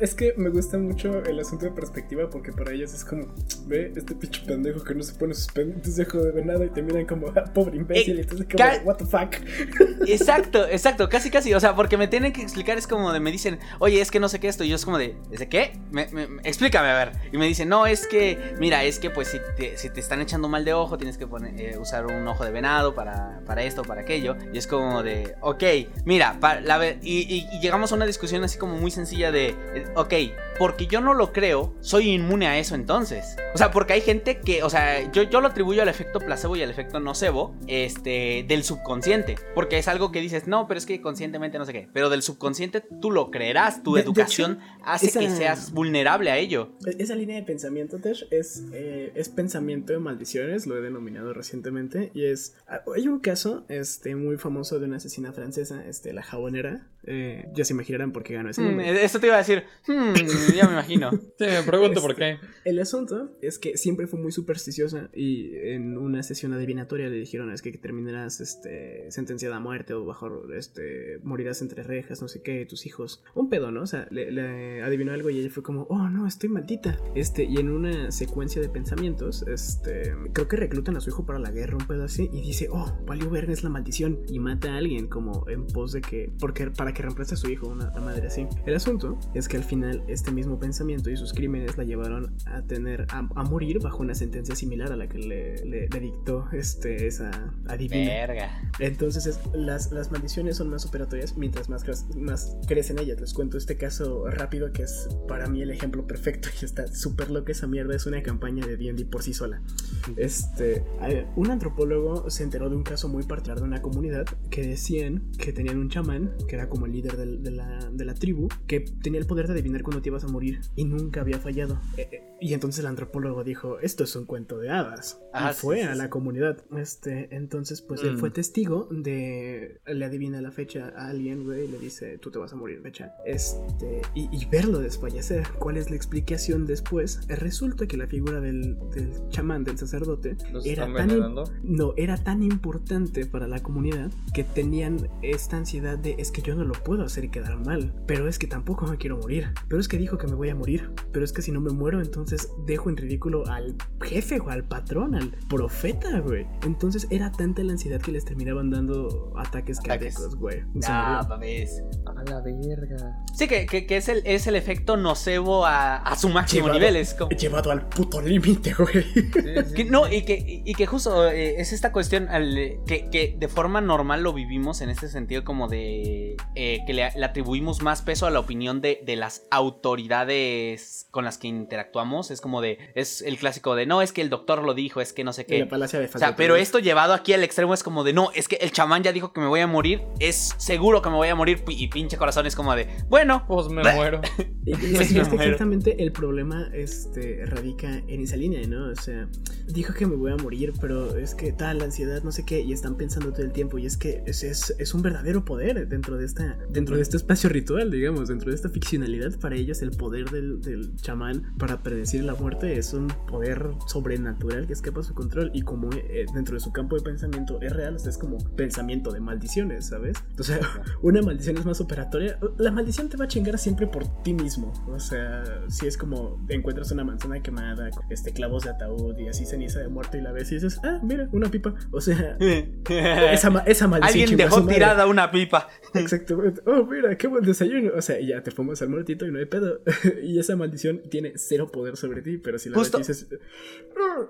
Es que me gusta mucho el asunto de perspectiva porque para ellos es como, ve este pinche pendejo que no se pone sus pendientes de de venado y te miran como, ah, pobre imbécil, y entonces como, what the fuck. Exacto, exacto, casi casi, o sea, porque me tienen que explicar, es como de, me dicen, oye, es que no sé qué esto, y yo es como de, ¿de qué? Me, explícame, a ver. Y me dicen, no, es que, mira, es que pues si te, si te están echando mal de ojo, tienes que poner, eh, usar un ojo de venado para, para esto, para aquello. Y es como de, ok, mira, para, la, y, y, llegamos a una discusión así como muy sencilla de, eh, ok, porque yo no lo creo, soy inmune a eso entonces. O sea, porque hay gente que, o sea, yo, yo lo atribuyo al efecto placebo y al efecto nocebo, este, del subconsciente. Porque es algo que dices, no, pero es que conscientemente no sé qué. Pero del subconsciente tú lo creerás, tu educación hace que seas vulnerable a ello. Esa línea de pensamiento, Tesh, es, eh, es pensamiento de maldiciones, lo he denominado recientemente. Y es, ah, hay un caso este, muy famoso de una asesina francesa, este, la jabonera. Eh, ya se imaginarán por qué ganó ese mm, nombre. esto te iba a decir, hmm, ya me imagino. sí, me pregunto por qué. Este, el asunto es que siempre fue muy supersticiosa y en una sesión adivinatoria le dijeron es que terminarás este, sentenciada a muerte o bajo, este, morirás entre rejas, no sé qué, tus hijos. Un pedo, ¿no? O sea, le, adivinó algo y ella fue como, oh no, estoy maldita. Este, y en una secuencia de pensamientos, este, creo que reclutan a su hijo para la guerra, un pedo así, y dice, oh, valió verga, es la maldición, y mata a alguien como en pos de que, porque para que reemplace a su hijo, una, madre así. El asunto es que al final este mismo pensamiento y sus crímenes la llevaron a tener, a, morir bajo una sentencia similar a la que le, dictó este, esa adivina. Verga. Entonces las, las maldiciones son más operatorias mientras más, más crecen ellas. Les cuento este caso rápido que es para mí el ejemplo perfecto y está súper loco esa mierda. Es una campaña de D&D por sí sola. Este, un antropólogo se enteró de un caso muy particular de una comunidad que decían que tenían un chamán, que era como el líder de, la, de la tribu, que tenía el poder de adivinar cuándo te ibas a morir y nunca había fallado. Eh, eh, y entonces el antropólogo dijo, esto es un cuento de hadas. y fue a la comunidad. Este, entonces, pues él fue mm. testigo de... Le adivina la fecha a alguien, güey, y le dice, tú te vas a morir, fecha. Este, y, verlo desfallecer. ¿Cuál es la explicación después? Resulta que la figura del, del chamán, del sacerdote, era tan, no, era tan importante para la comunidad que tenían esta ansiedad de, es que yo no lo puedo hacer quedar mal, pero es que tampoco me quiero morir, pero es que dijo que me voy a morir, pero es que si no me muero, entonces dejo en ridículo al jefe o al patrón, al profeta, güey. Entonces era tanta la ansiedad que les terminaban dando ataques cardíacos, güey. Ah, mames. A la verga. Sí, que, que, es, el, es el efecto nocebo a, a su máximo nivel. Es como... Llevado al puto límite, güey. no, y que, y que justo eh, es esta cuestión al, que, que, de forma normal lo vivimos en este sentido como de eh, que le, atribuimos más peso a la opinión de, de las autoridades con las que interactuamos. Es como de, es el clásico de, no, es que el doctor lo dijo, es que no sé qué. de o sea, pero esto llevado aquí al extremo es como de, no, es que el chamán ya dijo que me voy a morir, es seguro que me voy a morir y pinche corazón es como de, bueno, pues me muero. y, es, que exactamente el problema este, radica en esa línea, ¿no? O sea, dijo que me voy a morir, pero es que tal, la ansiedad, no sé qué, y están pensando todo el tiempo, y es que es, es, es un verdadero poder dentro de, esta, dentro de este espacio ritual, digamos, dentro de esta ficcionalidad, para ellos el poder del, del chamán para predecir la muerte es un poder sobrenatural que escapa a su control y como eh, dentro de su campo de pensamiento es real, es como pensamiento de maldiciones, ¿sabes? O sea, una maldición es más operatoria, la maldición te va a chingar siempre por ti mismo, o sea, si es como encuentras una manzana quemada, este clavos de ataúd y así ceniza de muerte y la ves y dices, ah, mira, una pipa, o sea, esa, esa maldición. Alguien dejó tirada una pipa. Oh, mira, qué buen desayuno, o sea, ya te fumas al muertito y no hay pedo, y esa maldición tiene cero poder sobre ti, pero si la Justo... dices,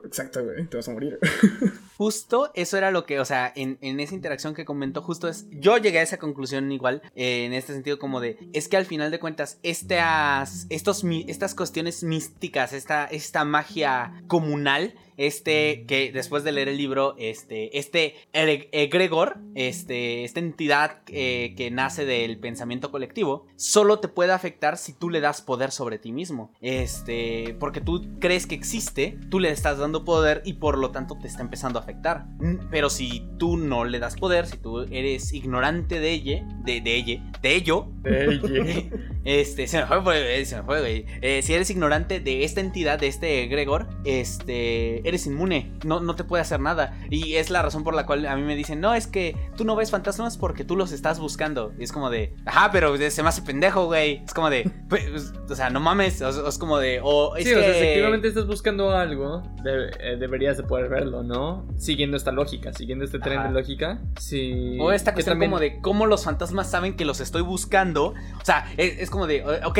exacto, güey, te vas a morir. Justo eso era lo que, o sea, en, esa interacción que comentó, justo es, yo llegué a esa conclusión igual, eh, en este sentido como de, es que al final de cuentas, estas, estos, estas cuestiones místicas, esta, esta magia comunal, este, que después de leer el libro, este, este egregor, este, esta entidad eh, que nace del pensamiento colectivo, solo te puede afectar si tú le das poder sobre ti mismo. Este, porque tú crees que existe, tú le estás dando poder y por lo tanto te está empezando a afectar. Pero si tú no le das poder, si tú eres ignorante de ella, de, de ella, de ello, de este, se me fue, se me fue, güey. Eh, si eres ignorante de esta entidad, de este Gregor, este, eres inmune, no, no te puede hacer nada. Y es la razón por la cual a mí me dicen, no, es que tú no ves fantasmas porque tú los estás buscando. Y es como de, ajá, pero se me hace pendejo, güey. Es como de, pues, o sea, no mames, es como de, o es sí, o sea, efectivamente estás buscando algo, eh, deberías de poder verlo, ¿no? Siguiendo esta lógica, siguiendo este tren de lógica. Sí. O esta cuestión como de cómo los fantasmas saben que los estoy buscando. O sea, es, como de, ok,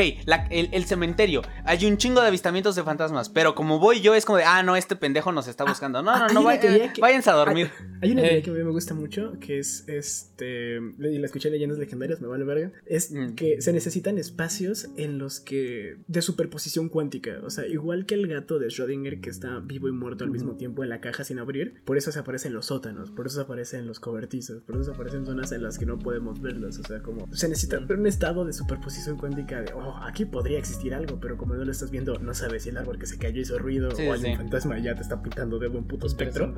el, cementerio, hay un chingo de avistamientos de fantasmas, pero como voy yo es como de, ah, no, este pendejo nos está ah, buscando. No, no, no, váyanse a dormir. Hay, una teoría eh. que a mí me gusta mucho, que es, este, y la escuché en Leyendas Legendarias, me vale verga, es mm. que se necesitan espacios en los que, de superposición cuántica, o sea, igual que el gato de Schrödinger que está vivo y muerto al mismo tiempo en la caja sin abrir, por eso se aparecen los sótanos, por eso se aparecen los cobertizos, por eso se aparecen zonas en las que no podemos verlos, o sea, como se necesita un estado de superposición cuántica de, oh, aquí podría existir algo, pero como no lo estás viendo, no sabes si el árbol que se cayó hizo ruido o hay un fantasma ya te está pintando de un puto espectro.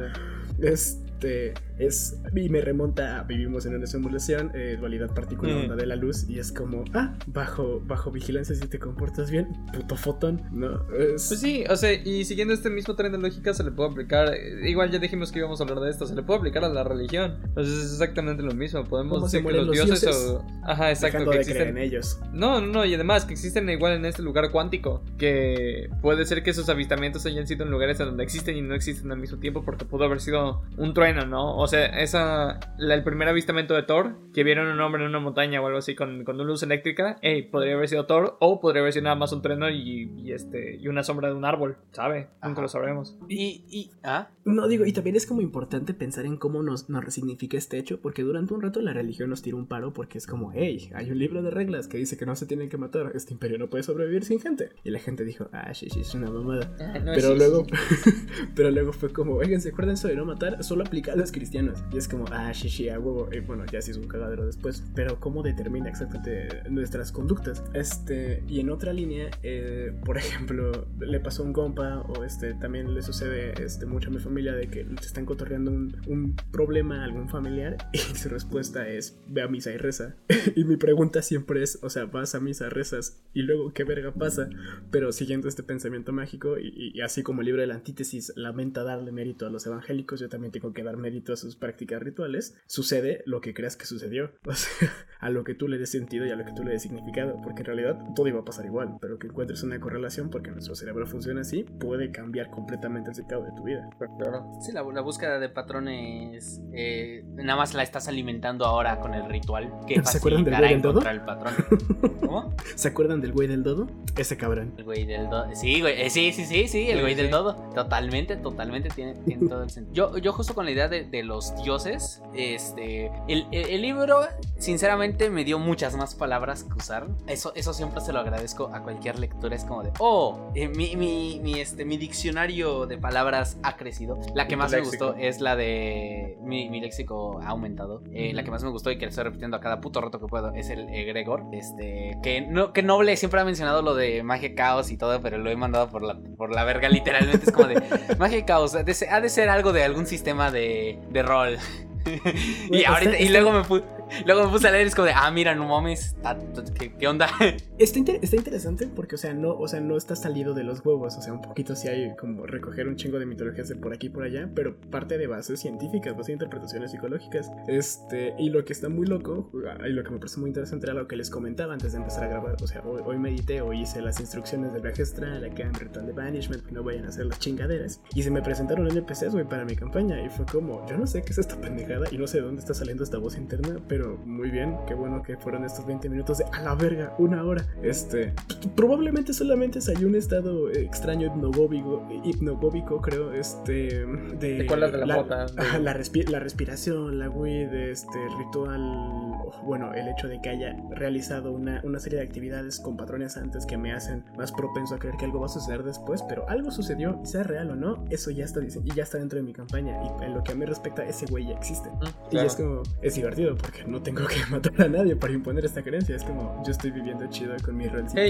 Este es, y me remonta a vivimos en una simulación, eh, dualidad particular onda de la luz, y es como, ah, bajo, bajo vigilancia si te comportas bien, puto fotón, ¿no? Pues sí, o sea, y siguiendo este mismo tren de lógica se le puede aplicar, eh, igual ya dijimos que íbamos a hablar de esto, se le puede aplicar a la religión. Entonces es exactamente lo mismo, podemos decir que los, dioses, o... Ajá, exacto, que existen... en ellos. No, no, no, y además que existen igual en este lugar cuántico, que puede ser que esos avistamientos hayan sido en lugares en donde existen y no existen al mismo tiempo porque pudo haber sido un trueno, ¿no? O sea, esa, el primer avistamiento de Thor, que vieron un hombre en una montaña o algo así con, con una luz eléctrica, hey, podría haber sido Thor o podría haber sido nada más un trueno y, este, y una sombra de un árbol, ¿sabe? Nunca lo sabremos. Y, y, ¿ah? No, digo, y también es como importante pensar en cómo nos, nos resignifica este hecho, porque durante un rato la religión nos tira un paro porque es como, hey, hay un libro de reglas que dice que no se tienen que matar, este imperio no puede sobrevivir sin gente. Y la gente dijo, ah, sí, sí, es una mamada. Ah, pero luego, pero luego fue como, oigan, ¿se acuerdan eso de no matar? Solo aplica a los cristianos. Y es como, ah, sí, a huevo. Y bueno, ya sí es un cagadero después. Pero ¿cómo determina exactamente nuestras conductas? Este, y en otra línea, eh, por ejemplo, le pasó a un compa, o este, también le sucede este, mucho a mi familia de que te están cotorreando un, un problema a algún familiar y su respuesta es, ve a misa y reza. y mi pregunta siempre es, o sea, vas a misa, rezas y luego qué verga pasa. Pero siguiendo este pensamiento mágico y, así como el libro de la antítesis lamenta darle mérito a los evangélicos, yo también tengo que dar mérito a sus prácticas rituales. Sucede lo que creas que sucedió. O sea, a lo que tú le des sentido y a lo que tú le des significado. Porque en realidad todo iba a pasar igual. Pero que encuentres una correlación porque nuestro cerebro funciona así puede cambiar completamente el significado de tu vida. Sí, la, búsqueda de patrones eh, nada más la estás alimentando ahora con el ritual. Que ¿Se acuerdan del güey del dodo? El patrón. ¿Cómo? ¿Se acuerdan del güey del dodo? Ese cabrón. El güey del dodo. Sí, güey. Eh, sí, sí, sí, sí, el güey del dodo. Totalmente, totalmente tiene, tiene todo el sentido. Yo, yo justo con la idea de, de los dioses, este, el, el, libro, sinceramente, me dio muchas más palabras que usar. Eso, eso siempre se lo agradezco a cualquier lectura. Es como de, oh, eh, mi, mi, mi, este, mi diccionario de palabras ha crecido. La que más me gustó es la de, mi, mi léxico ha aumentado. Eh, la que más me gustó y que le estoy repitiendo a cada puto rato que puedo es el egregor. Este, que, no, que Noble siempre ha mencionado lo de magia caos y todo, pero lo he mandado por la, por la verga, literalmente. Es como de magia caos. Ha de ser algo de algún sistema de, de rol. y, ahorita, y luego me puse. Luego me puse a leer y es como de, ah, mira, no mames, ¿qué, onda? Está, está, interesante porque, o sea, no, o sea, no está salido de los huevos, o sea, un poquito sí hay como recoger un chingo de mitologías de por aquí y por allá, pero parte de bases científicas, bases de interpretaciones psicológicas. Este, y lo que está muy loco, y lo que me parece muy interesante era lo que les comentaba antes de empezar a grabar, o sea, hoy, medité, hoy hice las instrucciones del viaje astral, acá en Ritual de Banishment, no vayan a hacer las chingaderas. Y se me presentaron NPCs, güey, para mi campaña, y fue como, yo no sé qué es esta pendejada y no sé de dónde está saliendo esta voz interna, pero pero muy bien, qué bueno que fueron estos 20 minutos de a la verga, una hora. Este, probablemente solamente salió un estado extraño hipnogóbico, hipnogóbico creo, este, de... ¿De de la, la, bota? la, la, respiración, la weed, este, ritual, bueno, el hecho de que haya realizado una, una serie de actividades con patrones antes que me hacen más propenso a creer que algo va a suceder después, pero algo sucedió, sea real o no, eso ya está, y ya está dentro de mi campaña, y en lo que a mí respecta, ese güey ya existe. Y es como, es divertido porque no tengo que matar a nadie para imponer esta creencia. Es como, yo estoy viviendo chido con mi rolcito.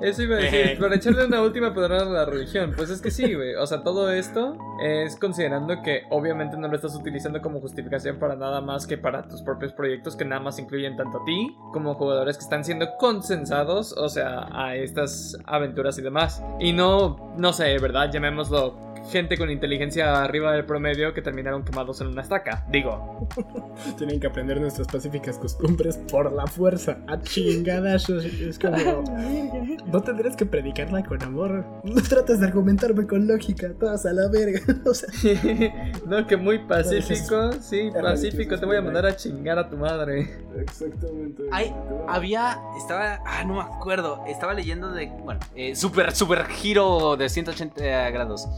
Eso iba a decir, para echarle una última pedrada a la religión. Pues es que sí, güey. O sea, todo esto es considerando que obviamente no lo estás utilizando como justificación para nada más que para tus propios proyectos que nada más incluyen tanto a ti como jugadores que están siendo consensados, o sea, a estas aventuras y demás. Y no, no sé, ¿verdad? Llamémoslo gente con inteligencia arriba del promedio que terminaron quemados en una estaca. Digo. Tienen que aprender nuestras pacíficas costumbres por la fuerza. A chingadas. Es como. no tendrás que predicarla con amor. No trates de argumentarme con lógica. Todas a la verga. O sea. no, que muy pacífico. Sí, pacífico. Te voy a mandar a chingar a tu madre. Exactamente. Hay, había. Estaba. Ah, no me acuerdo. Estaba leyendo de. Bueno, eh, super, super giro de 180 grados.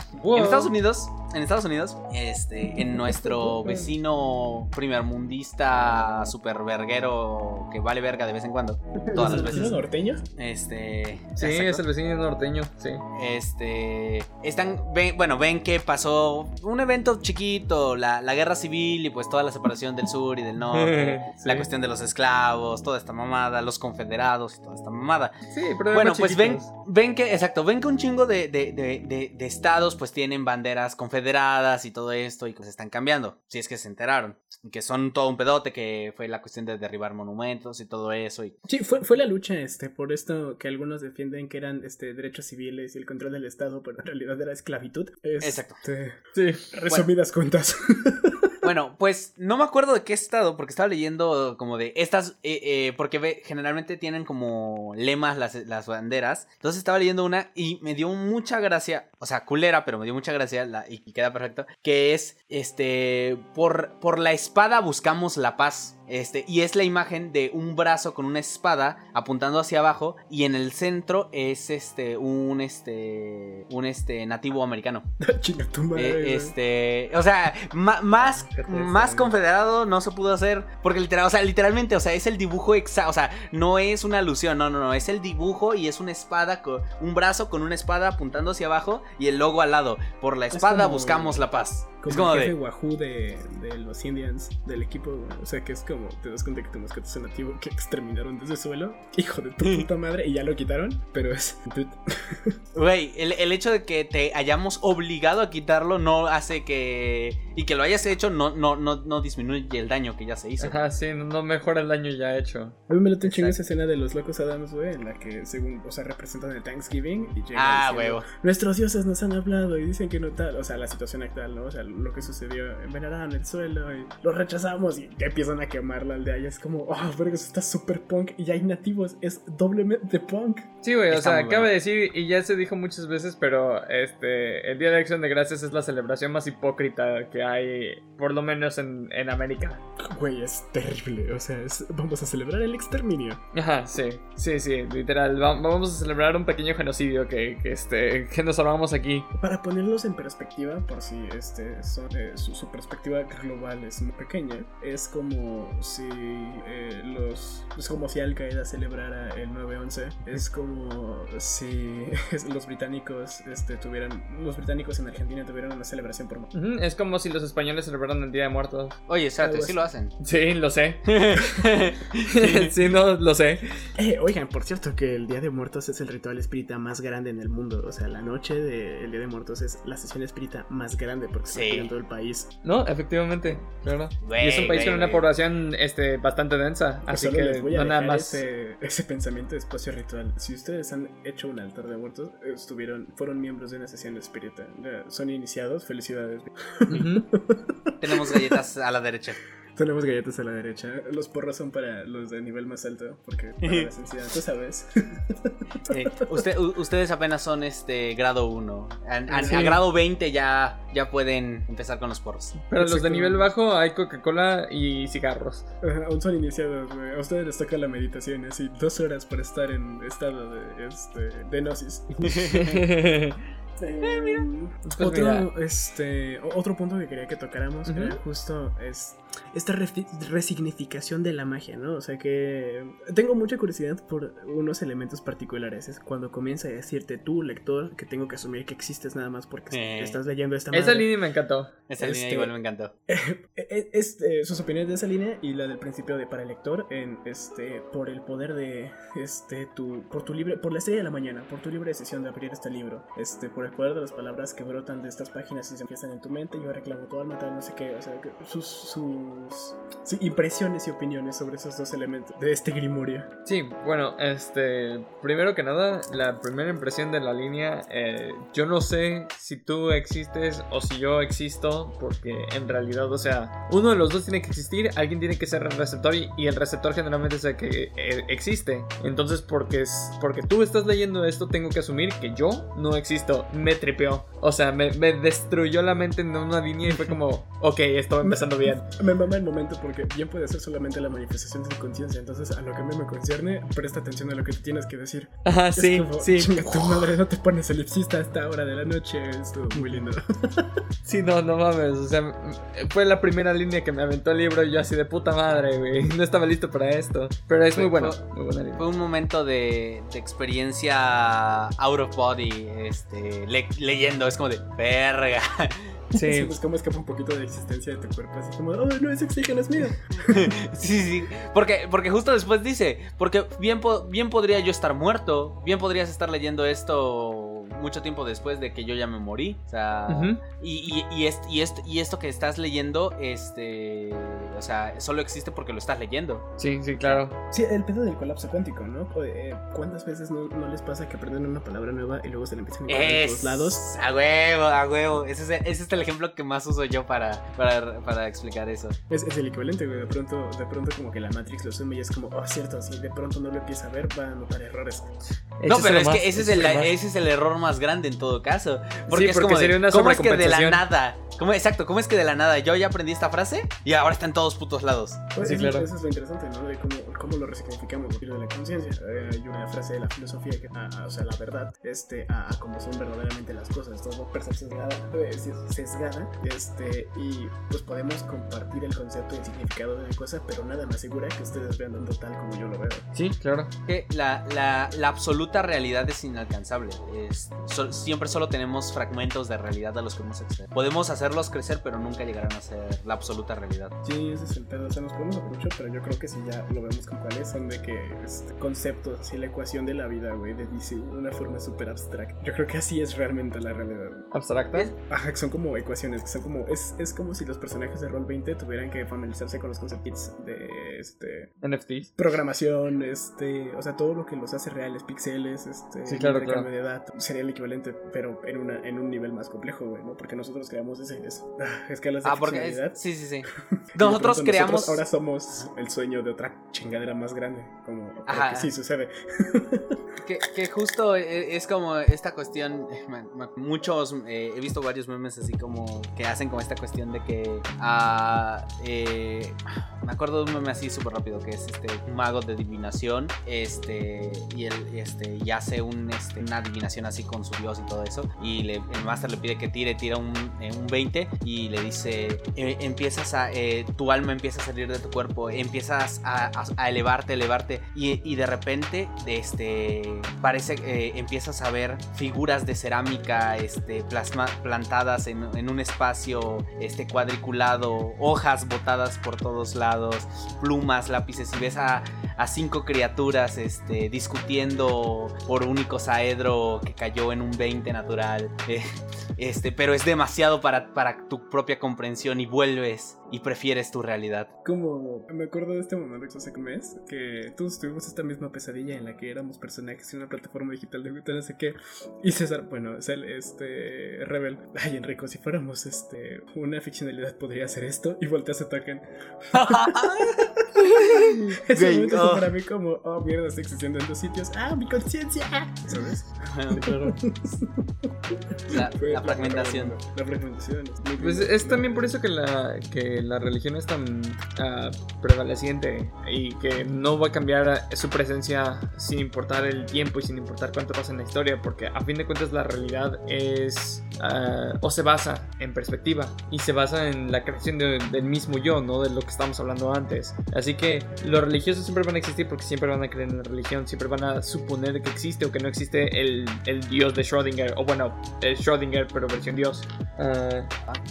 En Estados Unidos, en Estados Unidos, este, en nuestro vecino primermundista super verguero que vale verga de vez en cuando, todas las veces. norteño? Este, sí, es el vecino norteño, sí. Este, están, ven, bueno, ven que pasó un evento chiquito, la, la, guerra civil y pues toda la separación del sur y del norte, la cuestión de los esclavos, toda esta mamada, los confederados y toda esta mamada. Sí, pero bueno, pues ven, ven que, exacto, ven que un chingo de, de, de, de estados pues tienen tienen banderas confederadas y todo esto y que se están cambiando, si es que se enteraron. Que son todo un pedote, que fue la cuestión de derribar monumentos y todo eso. Y... Sí, fue, fue la lucha este, por esto que algunos defienden que eran este, derechos civiles y el control del Estado, pero en realidad era esclavitud. Exacto. Este, sí, resumidas cuentas. Bueno, pues no me acuerdo de qué estado, porque estaba leyendo como de estas, eh, eh, porque ve, generalmente tienen como lemas las, las, banderas. Entonces estaba leyendo una y me dio mucha gracia, o sea, culera, pero me dio mucha gracia la, y, y, queda perfecto, que es, este, por, por la espada buscamos la paz. Este, y es la imagen de un brazo con una espada apuntando hacia abajo y en el centro es este un este un este nativo americano. Eh, este, o sea, más más confederado no se pudo hacer porque literal, o sea, literalmente, o sea, es el dibujo exacto, o sea, no es una alusión, no, no, no, es el dibujo y es una espada con un brazo con una espada apuntando hacia abajo y el logo al lado. Por la espada buscamos la paz. Como es como el jefe de... Wahoo de, de, los Indians, del equipo, o sea, que es como, te das cuenta que tu mascota es un nativo que exterminaron desde el suelo, hijo de tu puta madre, y ya lo quitaron, pero es... Güey, el, el, hecho de que te hayamos obligado a quitarlo no hace que... Y que lo hayas hecho no, no, no, no disminuye el daño que ya se hizo. Ajá, sí, no mejora el daño ya hecho. A mí me lo tengo chingo esa escena de los locos Adams, güey, en la que, según, o sea, representan el Thanksgiving y llegan Ah, huevo. Nuestros dioses nos han hablado y dicen que no tal, o sea, la situación actual, ¿no? O sea, lo que sucedió, envenenaron el suelo y lo rechazamos y empiezan a quemar la aldea y es como, oh, pero eso está súper punk y ya hay nativos, es doblemente punk. Sí, güey, o sea, acaba de decir y ya se dijo muchas veces, pero este, el Día de Acción de Gracias es la celebración más hipócrita que hay, por lo menos en, en América. Güey, es terrible, o sea, vamos a celebrar el exterminio. Ajá, sí, sí, sí, literal, vamos a celebrar un pequeño genocidio que, que, este, que nos armamos aquí. Para ponerlos en perspectiva, por si este, son, eh, su, su, perspectiva global es muy pequeña, es como si eh, los, es como si Al Qaeda celebrara el 9-11, es como si los británicos este, tuvieran, los británicos en Argentina tuvieran una celebración por... Uh -huh, es como si los españoles celebraran el Día de Muertos. Oye, espérate, sí lo hacen. Sí, lo sé. sí, no, lo sé. Eh, oigan, por cierto que el Día de Muertos es el ritual espírita más grande en el mundo, o sea, la noche del Día de Muertos es la sesión espírita más grande porque sí. En todo el país. No, efectivamente, claro. Wey, y es un país wey, con una población este, bastante densa, pues así que les voy a no nada más. Ese, ese, pensamiento de espacio ritual. Si ustedes han hecho un altar de muertos, estuvieron, fueron miembros de una sesión espírita. Son iniciados, felicidades. Uh -huh. Tenemos galletas a la derecha. Tenemos galletas a la derecha. Los porros son para los de nivel más alto, porque para la sencilla, tú sabes. Eh, usted- u- ustedes apenas son este grado 1. A, a- Sí. a grado 20 ya, ya pueden empezar con los porros. Pero los de nivel bajo hay Coca-Cola y cigarros. Ajá, Aún son iniciados, güey. A ustedes les toca la meditación, así, dos horas para estar en estado de, este, de gnosis. Eh, Pues otro, mira. este, otro punto que quería que tocáramos era justo es esta refi- resignificación de la magia, ¿no? O sea que tengo mucha curiosidad por unos elementos particulares. Es cuando comienza a decirte tú, lector, que tengo que asumir que existes nada más porque Eh. estás leyendo esta Esa madre. línea me encantó. Esa línea Este- igual me encantó. Es, es, eh, sus opiniones de esa línea y la del principio de para el lector en este por el poder de este tu por tu libre por la estrella de la mañana por tu libre decisión de abrir este libro este por el poder de las palabras que brotan de estas páginas y se empiezan en tu mente yo reclamo tu alma tal no sé qué o sea que sus impresiones y opiniones sobre esos dos elementos de este grimorio Sí, bueno, este, primero que nada, la primera impresión de la línea, eh, yo no sé si tú existes o si yo existo, porque en realidad, o sea, uno de los dos tiene que existir, alguien tiene que ser el receptor y, y el receptor generalmente es el que eh, existe. Entonces, porque, es, porque tú estás leyendo esto, tengo que asumir que yo no existo. Me tripeó. O sea, me, me destruyó la mente en una línea y fue como, ok, esto va empezando bien. me mama el momento porque bien puede ser solamente la manifestación de tu conciencia entonces a lo que a mí me concierne presta atención a lo que tú tienes que decir Ajá, Es sí, como, sí. Chinga tu madre, no te pones elipsista a esta hora de la noche. Estuvo muy lindo. Sí, no, no mames. O sea, fue la primera línea que me aventó el libro y yo así de puta madre, güey. No estaba listo para esto. Pero es Fue- muy bueno. fue- Muy buena línea. Fue un momento de, de experiencia out of body, este, le- leyendo, es como de verga. Sí. Pues como escapa un poquito de existencia de tu cuerpo. Así como, oh, no es oxígeno, es mío. Sí, sí, porque, porque justo después dice, porque bien, bien podría yo estar muerto, bien podrías estar leyendo esto mucho tiempo después de que yo ya me morí, o sea, y, y, y, est- y, est- y esto que estás leyendo, este, o sea, solo existe porque lo estás leyendo. Sí, sí, claro. Sí, el pedo del colapso cuántico, ¿no? Eh, ¿Cuántas veces no, no les pasa que aprenden una palabra nueva y luego se la empiezan a encontrar en todos lados? a huevo, a huevo, ese es, ese es el ejemplo que más uso yo para, para, para explicar eso. Es, es el equivalente, güey. De pronto, de pronto como que la Matrix lo asume y es como, oh, cierto, si de pronto no lo empieza a ver, va a notar errores. No, pero es más, que ese es, el, más. ese es el error más grande en todo caso. Porque Sí, es porque como de, sería una ¿cómo es que de la nada? ¿Cómo, exacto, ¿cómo es que de la nada yo ya aprendí esta frase y ahora está en todos putos lados? Pues Sí, eso, claro. eso es lo interesante, ¿no? De cómo, cómo lo resignificamos a partir de la conciencia. Eh, hay una frase de la filosofía que, a- a- o sea, la verdad, este, a, a cómo son verdaderamente las cosas, todo percepción eh, sesgada, este, y pues podemos compartir el concepto y el significado de una cosa, pero nada me asegura que ustedes vean tanto tal como yo lo veo. Sí, claro. Que la, la- la absoluta realidad es inalcanzable. Es, so- siempre solo tenemos fragmentos de realidad a los que podemos acceder. Podemos hacerlos crecer, pero nunca llegarán a ser la absoluta realidad. Sí, ese es el pedo, o sea, nos ponemos mucho, pero yo creo que si ya lo vemos con cuáles son de que este, conceptos, así la ecuación de la vida, güey, de DC, de una forma súper abstracta. Yo creo que así es realmente la realidad. Abstracta. Ajá, que son como ecuaciones, que son como. Es, es como si los personajes de Roll 20 tuvieran que familiarizarse con los conceptos de este. NFTs. Programación, este. O sea, todo lo que los hace reales, píxeles, este. Sí, claro, intercambio de datos. Sería el equivalente, pero en, una, en un nivel más complejo, güey, ¿no? Porque nosotros creamos ese, es, ah, escalas de Ah, porque es- sí, sí, sí. Nosotros pronto creamos. ahora somos el sueño de otra chingadera más grande. Como. Ajá. que sí sucede. Que, que justo e- es como esta cuestión, ma- muchos, eh, he visto varios memes así como que hacen como esta cuestión de que, ah, eh, me acuerdo de un meme así súper rápido que es este un mago de adivinación, este, y él, este, y hace un, este, una adivinación así con su dios y todo eso, y le- el máster le pide que tire, tira un, eh, un 20 y le dice, eh, empiezas a, eh, tu alma empieza a salir de tu cuerpo, empiezas a, a- a elevarte, elevarte, y, y de repente, este, parece, eh, empiezas a ver figuras de cerámica, este, plasma, plantadas en, en un espacio, este, cuadriculado, hojas botadas por todos lados, plumas, lápices, y ves a, a cinco criaturas, este, discutiendo por un icosaedro que cayó en un 20 natural. Eh, este, pero es demasiado para, para tu propia comprensión y vuelves y prefieres tu realidad. Como me acuerdo de este momento hace un mes que todos tuvimos esta misma pesadilla en la que éramos personajes en una plataforma digital de no sé qué y César, bueno, es el este Rebel. Ay, Enrico, si fuéramos este una ficcionalidad podría hacer esto y volteas a token. Ese momento fue oh. para mí como, oh mierda, está existiendo en dos sitios. Ah, mi conciencia. ¿Sabes? la, la, fragmentación. La, fragmentación. Pues es también por eso que la, que la religión es tan uh, prevaleciente y que no va a cambiar su presencia sin importar el tiempo y sin importar cuánto pasa en la historia, porque a fin de cuentas la realidad es uh, o se basa en perspectiva y se basa en la creación del mismo yo, no de lo que estamos hablando antes. Así que los religiosos siempre van a existir porque siempre van a creer en la religión, siempre van a suponer que existe o que no existe el, el dios de Schrödinger, o bueno, el Schrödinger pero versión dios. Uh,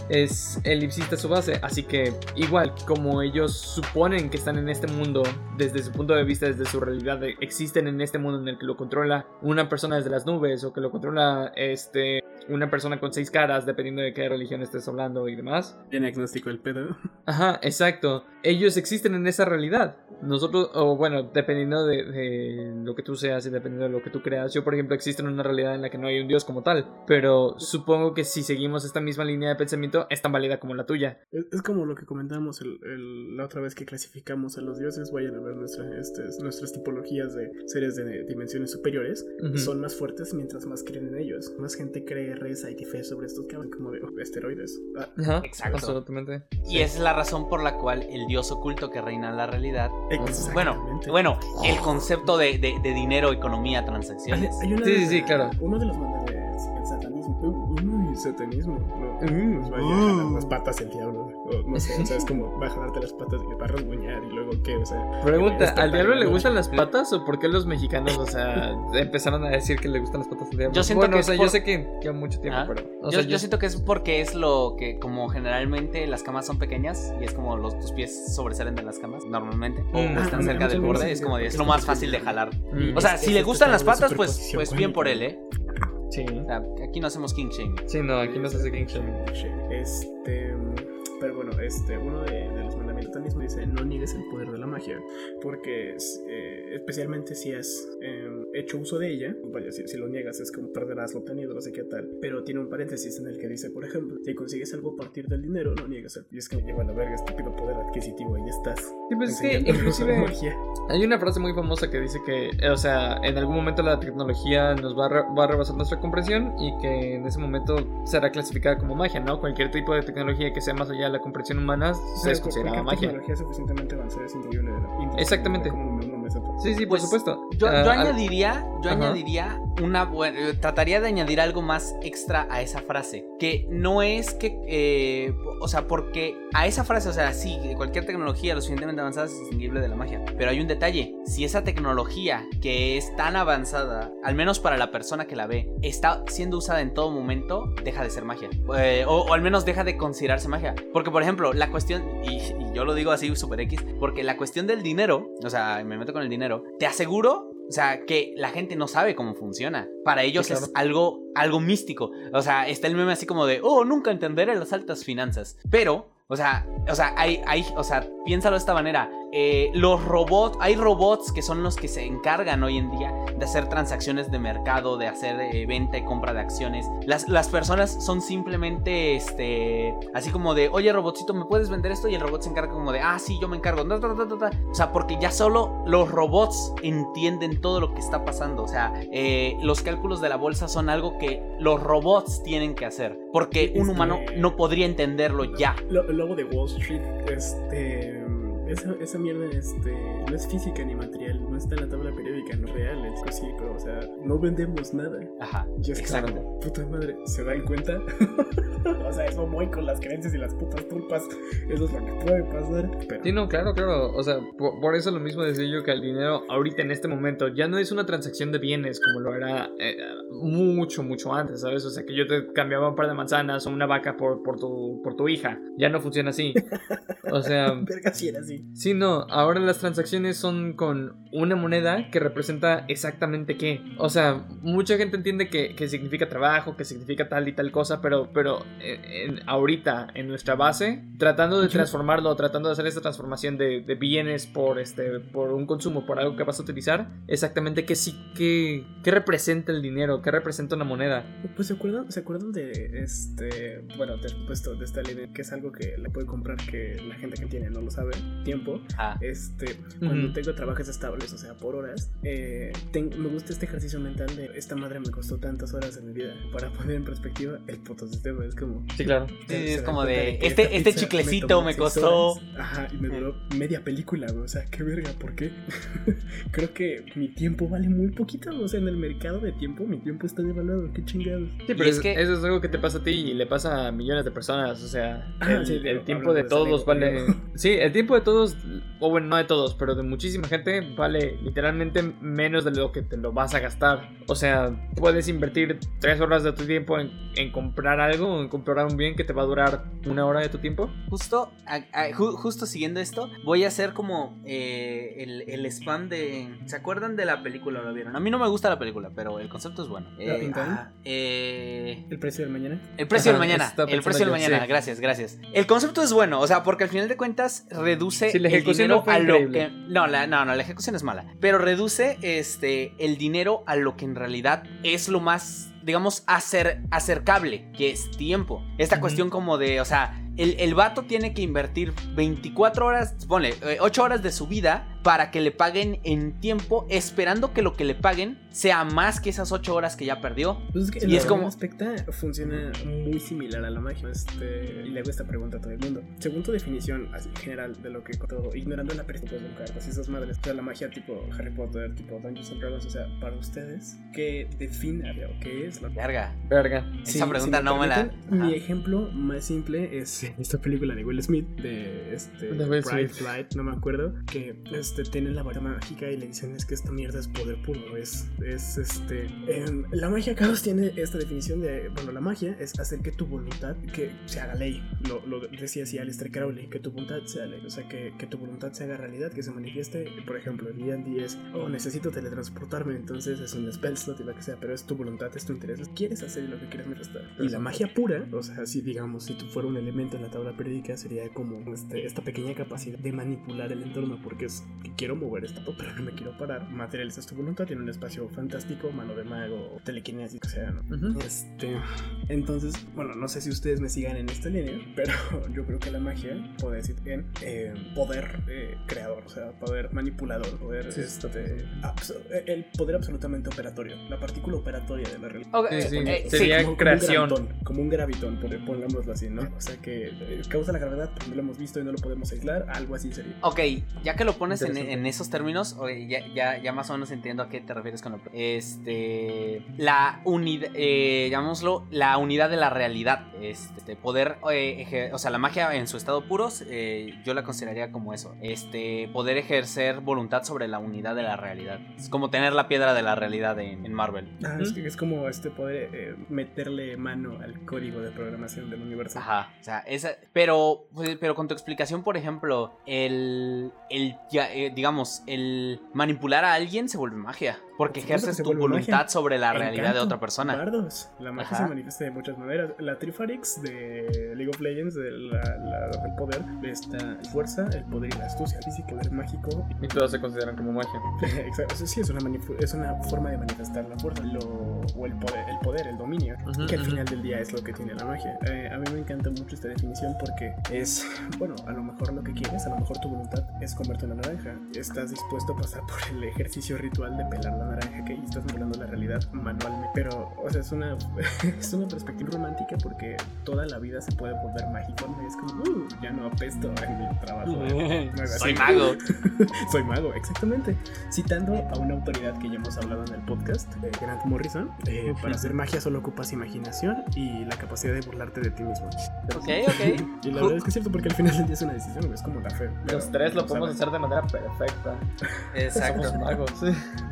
es elipsista su base, así que igual como ellos suponen que están en este mundo desde su punto de vista, desde su realidad, existen en este mundo en el que lo controla una persona desde las nubes o que lo controla este una persona con seis caras, dependiendo de qué religión estés hablando y demás. Bien agnóstico el pedo. Ajá, exacto. Ellos existen en esa realidad. Nosotros, o bueno, dependiendo de, lo que tú seas y dependiendo de lo que tú creas. Yo, por ejemplo, existo en una realidad en la que no hay un Dios como tal. Pero supongo que si seguimos esta misma línea de pensamiento, es tan válida como la tuya. Es, como lo que comentamos la otra vez que clasificamos a los dioses. Vayan a ver este, nuestras tipologías de seres de dimensiones superiores. Son más fuertes mientras más creen en ellos. Más gente cree reza y fe sobre estos que hablan como de esteroides. Ah. Exacto. Absolutamente. Y es la razón por la cual el dios oculto que reina en la realidad. Bueno, bueno, el concepto de, de, de dinero, economía, transacciones. sí, sí, sí, claro. Uno de los mandales, el satanismo. Uy, satanismo. No, nos vaya a jalar las patas el diablo. no sé, o sea, es como va a jalarte las patas y va a rasguñar y luego qué, o sea. Pregunta, ¿al diablo le gustan las patas o por qué los mexicanos, o sea, empezaron a decir que le gustan las patas al diablo? Yo siento que o sea, yo sé que lleva mucho tiempo, pero. yo, yo, siento que es porque es lo que, como generalmente las camas son pequeñas y es como los, tus pies sobresalen de las camas, normalmente, o mm. están cerca del borde, es como es lo más fácil de jalar. Mm. O sea, si le gustan las patas, pues, pues bien por él, ¿eh? Sí. aquí no hacemos king shaming. Sí, no, aquí no se hace king shaming. Este. Pero bueno, este, uno de, los mandamientos mismo dice, no niegues el poder de la magia, porque eh, especialmente si has em, hecho uso de ella, vaya, si, si, lo niegas es como perderás lo obtenido, no sé qué tal, pero tiene un paréntesis en el que dice, por ejemplo, si consigues algo a partir del dinero, no niegas el, y es que me lleva a la verga estúpido poder adquisitivo, ahí estás. Sí, pues es que inclusive hay una frase muy famosa que dice que, o sea, en algún momento la tecnología nos va a, va a rebasar nuestra comprensión y que en ese momento será clasificada como magia, ¿no? Cualquier tipo de tecnología que sea más allá la comprensión humana se es considerada magia. tecnología suficientemente avanzada es increíble. Exactamente. Sí, sí, por pues, supuesto. Yo, yo ah, añadiría, yo añadiría una buena, eh, trataría de añadir algo más extra a esa frase, que no es que, eh, o sea, porque a esa frase, o sea, sí, cualquier tecnología lo suficientemente avanzada es distinguible de la magia, pero hay un detalle, si esa tecnología que es tan avanzada, al menos para la persona que la ve, está siendo usada en todo momento, deja de ser magia, eh, o, al menos deja de considerarse magia, porque por ejemplo, la cuestión, y, y yo lo digo así super X, porque la cuestión del dinero, o sea, me meto con el dinero, te aseguro o sea, que la gente no sabe cómo funciona. Para ellos es algo, algo místico. O sea, está el meme así como de, oh, nunca entenderé las altas finanzas. Pero, o sea, o sea, hay, hay, o sea, piénsalo de esta manera. Eh, los robots, hay robots que son los que se encargan hoy en día de hacer transacciones de mercado, de hacer eh, venta y compra de acciones. Las, las, personas son simplemente, este, así como de, oye robotcito, ¿me puedes vender esto? Y el robot se encarga como de, ah, sí, yo me encargo. O sea, porque ya solo los robots entienden todo lo que está pasando. O sea, eh, los cálculos de la bolsa son algo que los robots tienen que hacer. Porque un humano no podría entenderlo ya. El logo de Wall Street, este esa, esa mierda este, no es física ni material, no está en la tabla periódica, no es real, es cosito, o sea, no vendemos nada. Ajá. Y es exacto. puta madre, ¿se dan cuenta? o sea, eso muy con las creencias y las putas tulpas, eso es lo que puede pasar. Pero... Sí, no, claro, claro, o sea, por, eso lo mismo decía yo que el dinero ahorita en este momento ya no es una transacción de bienes como lo era eh, mucho, mucho antes, ¿sabes? O sea, que yo te cambiaba un par de manzanas o una vaca por, por, tu, por tu hija, ya no funciona así. O sea, Verga, si era así. Sí, no, ahora las transacciones son con una moneda que representa exactamente qué. O sea, mucha gente entiende que, que significa trabajo, que significa tal y tal cosa, pero, pero eh, en- ahorita, en nuestra base, tratando de transformarlo, tratando de hacer esta transformación de, de bienes por, este, por un consumo, por algo que vas a utilizar, exactamente qué, sí, qué, qué representa el dinero, qué representa una moneda. Pues se acuerdan, se acuerdan de este, bueno, de, puesto de esta ley de que es algo que le puede comprar que la gente que tiene no lo sabe, tiempo. Ah, Este, cuando tengo trabajos estables, o sea, por horas, eh, ten- me gusta este ejercicio mental de esta madre me costó tantas horas en mi vida. Para poner en perspectiva, el puto sistema es como. Sí, claro. Sí, es como de, este- este pizza chiclecito me seis costó- horas. Ajá, y me duró media película, güey. O sea, qué verga, ¿por qué? Creo que mi tiempo vale muy poquito. O sea, en el mercado de tiempo, mi tiempo está devaluado. Qué chingados. Sí, pero es es- que- eso es algo que te pasa a ti y le pasa a millones de personas. O sea, Ah, el, sí, el digo, tiempo de de todos vale. amigo. Sí, el tiempo de todos, o bueno, no de todos, pero de muchísima gente vale literalmente menos de lo que te lo vas a gastar. O sea, puedes invertir tres horas de tu tiempo en, en comprar algo o en comprar un bien que te va a durar una hora de tu tiempo. Justo, a- a- ju- justo siguiendo esto, voy a hacer como eh, el, el spam de... ¿Se acuerdan de la película? ¿Lo vieron? A mí no me gusta la película, pero el concepto es bueno. ¿La Eh, ah, eh, El precio del mañana. el precio Ajá, del mañana. El precio del mañana. sí. Gracias, gracias. El concepto es bueno, o sea, porque al final de cuentas reduce Sí, la el ejecución dinero no a lo que. No, la, no, no, la ejecución es mala. Pero reduce este el dinero a lo que en realidad es lo más, digamos, acer- acercable, que es tiempo. Esta cuestión como de, o sea. El, el vato tiene que invertir 24 horas, ponle, eh, 8 horas de su vida para que le paguen en tiempo, esperando que lo que le paguen sea más que esas 8 horas que ya perdió. Pues es que Y es como- que respecta funciona muy similar a la magia. Este, y le hago esta pregunta a todo el mundo. Según tu definición así general de lo que todo, ignorando la perspectiva de cartas y esas madres, o sea, la magia tipo Harry Potter, tipo Dungeons and Dragons, o sea, para ustedes, ¿qué define o qué es la Verga. Verga. Esa pregunta no me la- Mi Ajá. ejemplo más simple es esta película de Will Smith, de este De Pride. Flight, no me acuerdo, que este, tienen la varita mágica y le dicen es que esta mierda es poder puro, es, es este... em, la magia, Carlos, tiene esta definición de, bueno, la magia es hacer que tu voluntad, que se haga ley, lo, lo decía así Alistair Crowley, que tu voluntad sea ley, o sea, que, que tu voluntad se haga realidad, que se manifieste, por ejemplo, el D&D es, oh, necesito teletransportarme, entonces es un spell slot y lo que sea, pero es tu voluntad, es tu interés, quieres hacer lo que quieres manifestar. Y la magia pura, o sea, si digamos, si tú fuera un elemento en la tabla periódica, sería como este, esta pequeña capacidad de manipular el entorno, porque es quiero mover esto, pero no me quiero parar. Materializas tu voluntad en un espacio fantástico, mano de mago, telequinesis, o sea, ¿no? Este, entonces, bueno, no sé si ustedes me sigan en esta línea, pero yo creo que la magia puede decir en eh, poder eh, creador, o sea, poder manipulador, poder, Sí. este, abso- el poder absolutamente operatorio, la partícula operatoria de la realidad. Ok, Sí, sí. eh, sí. Sería como, creación. Como un, gravitón, como un gravitón, por- pongámoslo así, ¿no? O sea que eh, causa la gravedad, pero no lo hemos visto y no lo podemos aislar, algo así sería. Ok, ya que lo pones en, esos términos, ya, ya, ya más o menos entiendo a qué te refieres con lo Este. La unidad. Eh, llamémoslo la unidad de la realidad. Este. Poder. eh, o sea, la magia en su estado puro, eh, yo la consideraría como eso. Este. Poder ejercer voluntad sobre la unidad de la realidad. Es como tener la piedra de la realidad en, en Marvel. Ah, es, que es como este poder eh, meterle mano al código de programación del universo. Ajá, o sea, esa, pero, pues, pero con tu explicación, por ejemplo, el, el ya, eh, digamos, el manipular a alguien se vuelve magia, porque ejerces tu voluntad magia. sobre la realidad de Encanto, otra persona. Bardos. La magia Ajá. se manifiesta de muchas maneras. La Trifarix de League of Legends, de la, la- el poder, está fuerza, el poder y la astucia. Física, el mágico. Y todos se consideran como magia. Exacto. O sea, sí, es una, es una forma de manifestar la fuerza lo, o el poder, el poder, el dominio. Ujú, que al ujú. final del día es lo que tiene la magia. Eh, a mí me encanta mucho esta definición porque es, bueno, a lo mejor lo que quieres, a lo mejor tu voluntad es comerte una naranja. Estás dispuesto a pasar por el ejercicio ritual de pelar la naranja que estás molando la realidad manualmente. Pero, o sea, es una, es una perspectiva romántica porque toda la vida se puede volver mágico. ¿no? Es como, "Uh, ya no apesto en mi trabajo. ¿eh? No Soy mago. Soy mago, exactamente. Citando a una autoridad que ya hemos hablado en el podcast, eh, Grant Morrison, eh, para hacer magia solo ocupas imaginación y la capacidad de burlarte de ti mismo. Ok, ok. Y la verdad es que es cierto porque al final del día es una decisión, es como la fe. pero Los tres lo podemos sabes. hacer de manera perfecta. Exacto. Somos magos.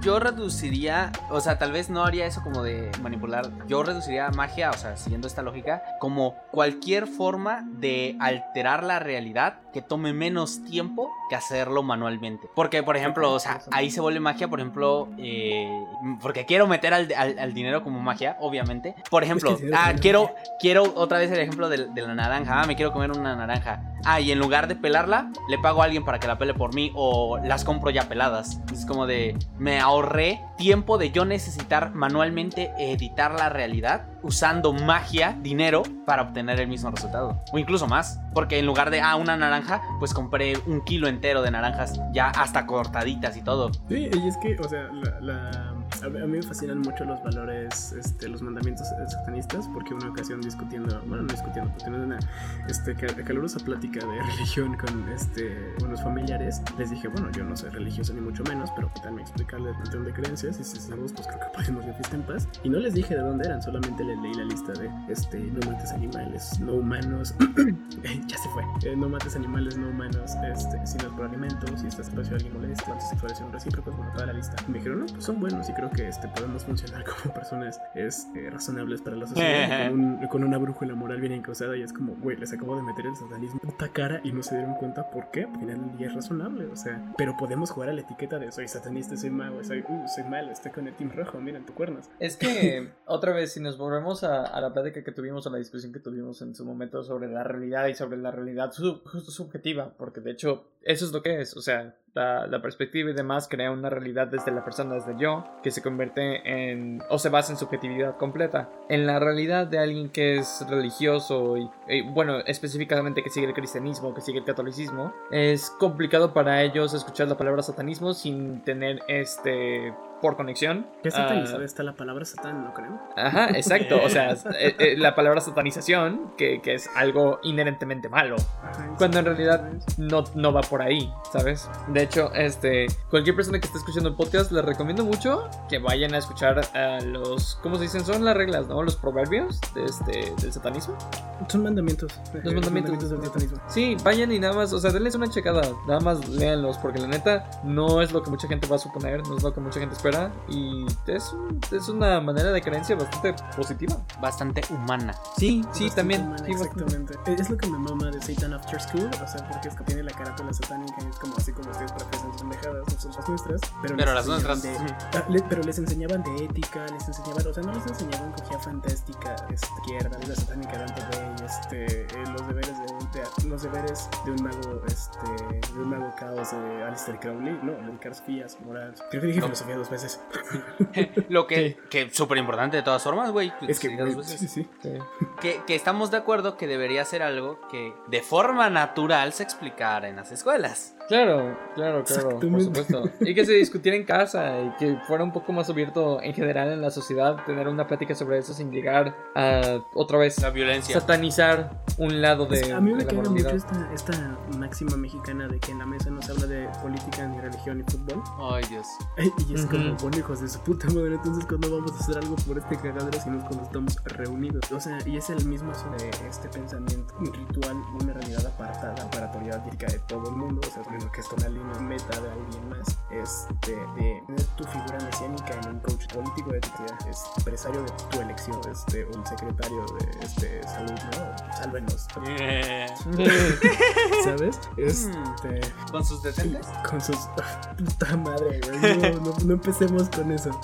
Yo redu- reduciría, o sea, tal vez no haría eso como de manipular. Yo reduciría magia, o sea, siguiendo esta lógica, como cualquier forma de alterar la realidad que tome menos tiempo que hacerlo manualmente. Porque, por ejemplo, o sea, ahí se vuelve magia, por ejemplo, eh, porque quiero meter al, al, dinero como magia, obviamente. Por ejemplo, ah, quiero, quiero otra vez el ejemplo de, de la naranja. Ah, me quiero comer una naranja. Ah, y en lugar de pelarla, le pago a alguien para que la pele por mí o las compro ya peladas. Es como de, me ahorré tiempo de yo necesitar manualmente editar la realidad usando magia, dinero, para obtener el mismo resultado. O incluso más. Porque en lugar de, ah, una naranja, pues compré un kilo entero de naranjas ya hasta cortaditas y todo. Sí, y es que, o sea, la a, mí me fascinan mucho los valores, este, los mandamientos satanistas, porque una ocasión discutiendo, bueno, no discutiendo, pero teniendo una este, calurosa plática de religión con este, unos familiares, les dije, bueno, yo no soy religioso ni mucho menos, pero que me explicarles el panteón de creencias, y si estamos, pues creo que podemos ir fiesta en paz. Y no les dije de dónde eran, solamente les leí la lista de este, no mates animales no humanos, ya se fue, eh, no mates animales no humanos, este, si no es por alimentos, si estás espacio alguien molesto, antisexuales y recíprocos, bueno, toda la lista. Y me dijeron, no, pues son buenos y creo que este, podemos funcionar como personas es, este, razonables para la sociedad con, una brújula moral bien encausada y es como, güey, les acabo de meter el satanismo puta cara y no se dieron cuenta por qué, porque día es razonable, o sea, pero podemos jugar a la etiqueta de soy satanista, soy mago, soy, uh, soy malo, estoy con el team rojo, miren tu cuernos. Es que, otra vez, si nos volvemos a, la plática que tuvimos, a la discusión que tuvimos en su momento sobre la realidad y sobre la realidad justo subjetiva, porque de hecho, eso es lo que es, o sea, la, perspectiva y demás crea una realidad desde la persona, desde yo, que se convierte en o se basa en subjetividad completa. En la realidad de alguien que es religioso y, bueno, específicamente que sigue el cristianismo, que sigue el catolicismo, es complicado para ellos escuchar la palabra satanismo sin tener este por conexión. ¿Qué satanizada uh, está la palabra satán, no creo? Ajá, exacto. O sea, eh, eh, la palabra satanización, que, que, es algo inherentemente malo. cuando en realidad no, no va por ahí, ¿sabes? De hecho, este, cualquier persona que esté escuchando el podcast, les recomiendo mucho que vayan a escuchar a los, ¿cómo se dicen? Son las reglas, ¿no? Los proverbios de este, del satanismo. Son mandamientos. Los mandamientos, del satanismo. Sí, vayan y nada más, o sea, denles una checada. Nada más léanlos, porque la neta no es lo que mucha gente va a suponer, no es lo que mucha gente espera y es, es una manera de creencia bastante positiva. Bastante humana. Sí, sí, también. exactamente. Es lo que me mama de Satan After School, o sea, porque es que tiene la carátula satánica y es como así como ustedes que sean pendejadas, no son las nuestras. Pero, pero las nuestras. Ah, pero les enseñaban de ética, les enseñaban, o sea, no les enseñaban cogía fantástica, izquierda, la satánica de Ante este, eh, los deberes de, los deberes de un mago, este, de un mago caos de Alistair Crowley, no, de Ricardo Fías, Moral. Creo que dije filosofía dos veces. Lo que, que súper importante de todas formas, güey. Es que, sí, sí, Que, que, estamos de acuerdo que debería ser algo que de forma natural se explicara en las escuelas. Claro, claro, claro, por supuesto. Y que se discutiera en casa y que fuera un poco más abierto en general en la sociedad, tener una plática sobre eso sin llegar a otra vez la violencia, satanizar un lado de. a mí me caga mucho esta, esta, máxima mexicana de que en la mesa no se habla de política, ni religión, ni fútbol. Ay, Dios. Y es como, bueno, hijos de su puta madre, entonces cuando vamos a hacer algo por este cagadero si no es cuando estamos reunidos. O sea, y es el mismo de este pensamiento ritual, una realidad apartada para teoría de todo el mundo. O sea, que es la línea meta de alguien más, este, de tener tu figura mesiánica en un coach político de es empresario de tu elección, este, un secretario de este, salud, ¿no? Sálvenos. ¿Sabes? Este, ¿Con sus detentes? Con sus. puta madre, güey. No, no, empecemos con eso.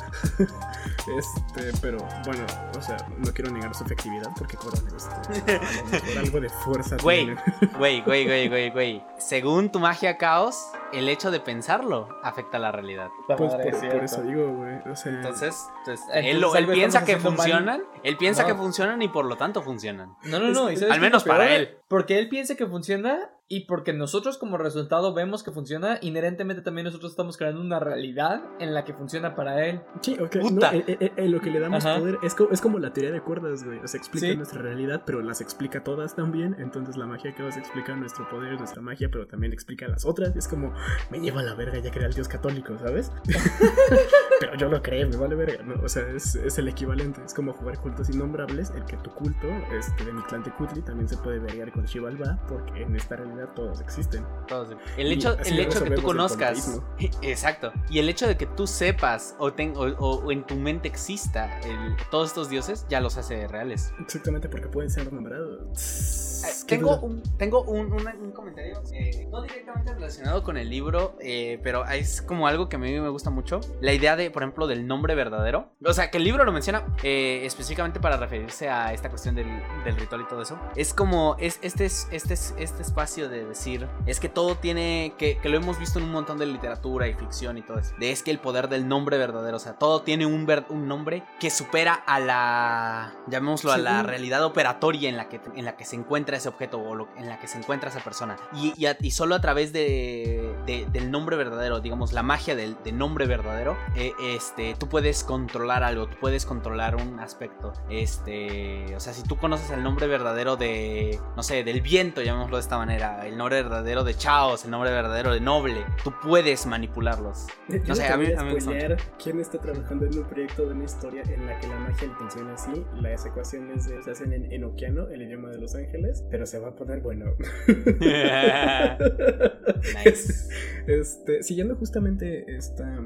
este, pero bueno, o sea, no quiero negar su efectividad porque cobran este, por algo de fuerza. Güey, güey, güey, güey, güey, güey. Según tu magia caos, el hecho de pensarlo afecta a la realidad. Pues por, eso digo, güey. entonces, él, piensa que funcionan, él piensa que funcionan y por lo tanto funcionan. No, no, no. Al menos para él. Porque él piensa que funciona y porque nosotros como resultado vemos que funciona, inherentemente también nosotros estamos creando una realidad en la que funciona para él. Sí, ok. No, eh, eh, eh, lo que le damos poder es, es, como la teoría de cuerdas, güey. O sea, explica nuestra realidad, pero las explica todas también. Entonces la magia que vas a explicar nuestro poder, nuestra magia, pero también explica las otras. Es como, me lleva a la verga ya que era el dios católico, ¿sabes? Pero yo lo creo, me vale verga, ¿no? O sea, es, es, el equivalente. Es como jugar cultos innombrables, el que tu culto, este, de mi clan de Kutli, también se puede vergar con Shivalba, porque en esta realidad todos existen. Todos. El hecho, el hecho que tú conozcas. Exacto. Y el hecho de que tú sepas o, ten, o, o en tu mente exista el, todos estos dioses, ya los hace reales. Exactamente, porque pueden ser nombrados. Tengo un, tengo un, un, comentario, eh, no directamente relacionado con el libro, eh, pero es como algo que a mí me gusta mucho. La idea de, por ejemplo, del nombre verdadero. O sea, que el libro lo menciona eh, específicamente para referirse a esta cuestión del, del, ritual y todo eso. Es como, es, es, este, es, este espacio de decir, es que todo tiene, que, que, lo hemos visto en un montón de literatura y ficción y todo eso. De es que el poder del nombre verdadero, o sea, todo tiene un, ver, un nombre que supera a la, llamémoslo, a la realidad operatoria en la que, en la que se encuentra ese objeto o lo, en la que se encuentra esa persona. Y, y, a, y solo a través de, de, del nombre verdadero, digamos, la magia del, del nombre verdadero, eh, este, tú puedes controlar algo, tú puedes controlar un aspecto. Este, o sea, si tú conoces el nombre verdadero de, no sé, del viento, llamémoslo de esta manera, el nombre verdadero de Chaos, el nombre verdadero de Noble, tú puedes manipularlos. Yo no sé, a mí, a mí me quién está trabajando en un proyecto de una historia en la que la magia funciona así, las ecuaciones se hacen en, en Okeano, el idioma de los ángeles, pero se va a poner bueno. nice. Este, siguiendo justamente esta,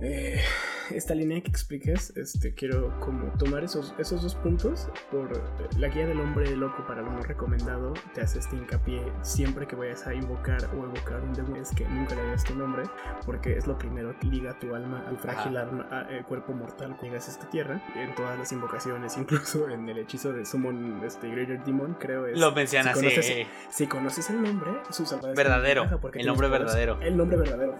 eh, esta línea que expliques, este, quiero como tomar esos, esos dos puntos. Por la guía del hombre loco para lo no recomendado, te hace este hincapié siempre que vayas a invocar o evocar un demonio, es que nunca le digas tu nombre, porque es lo primero que liga tu alma al frágil alma, a, eh, cuerpo mortal que llegas a esta tierra. En todas las invocaciones, incluso en el hechizo de Summon este, Greater Demon, creo es. Lo menciona si conoces, así. Si conoces el nombre, su Verdadero. El nombre verdadero. El nombre verdadero.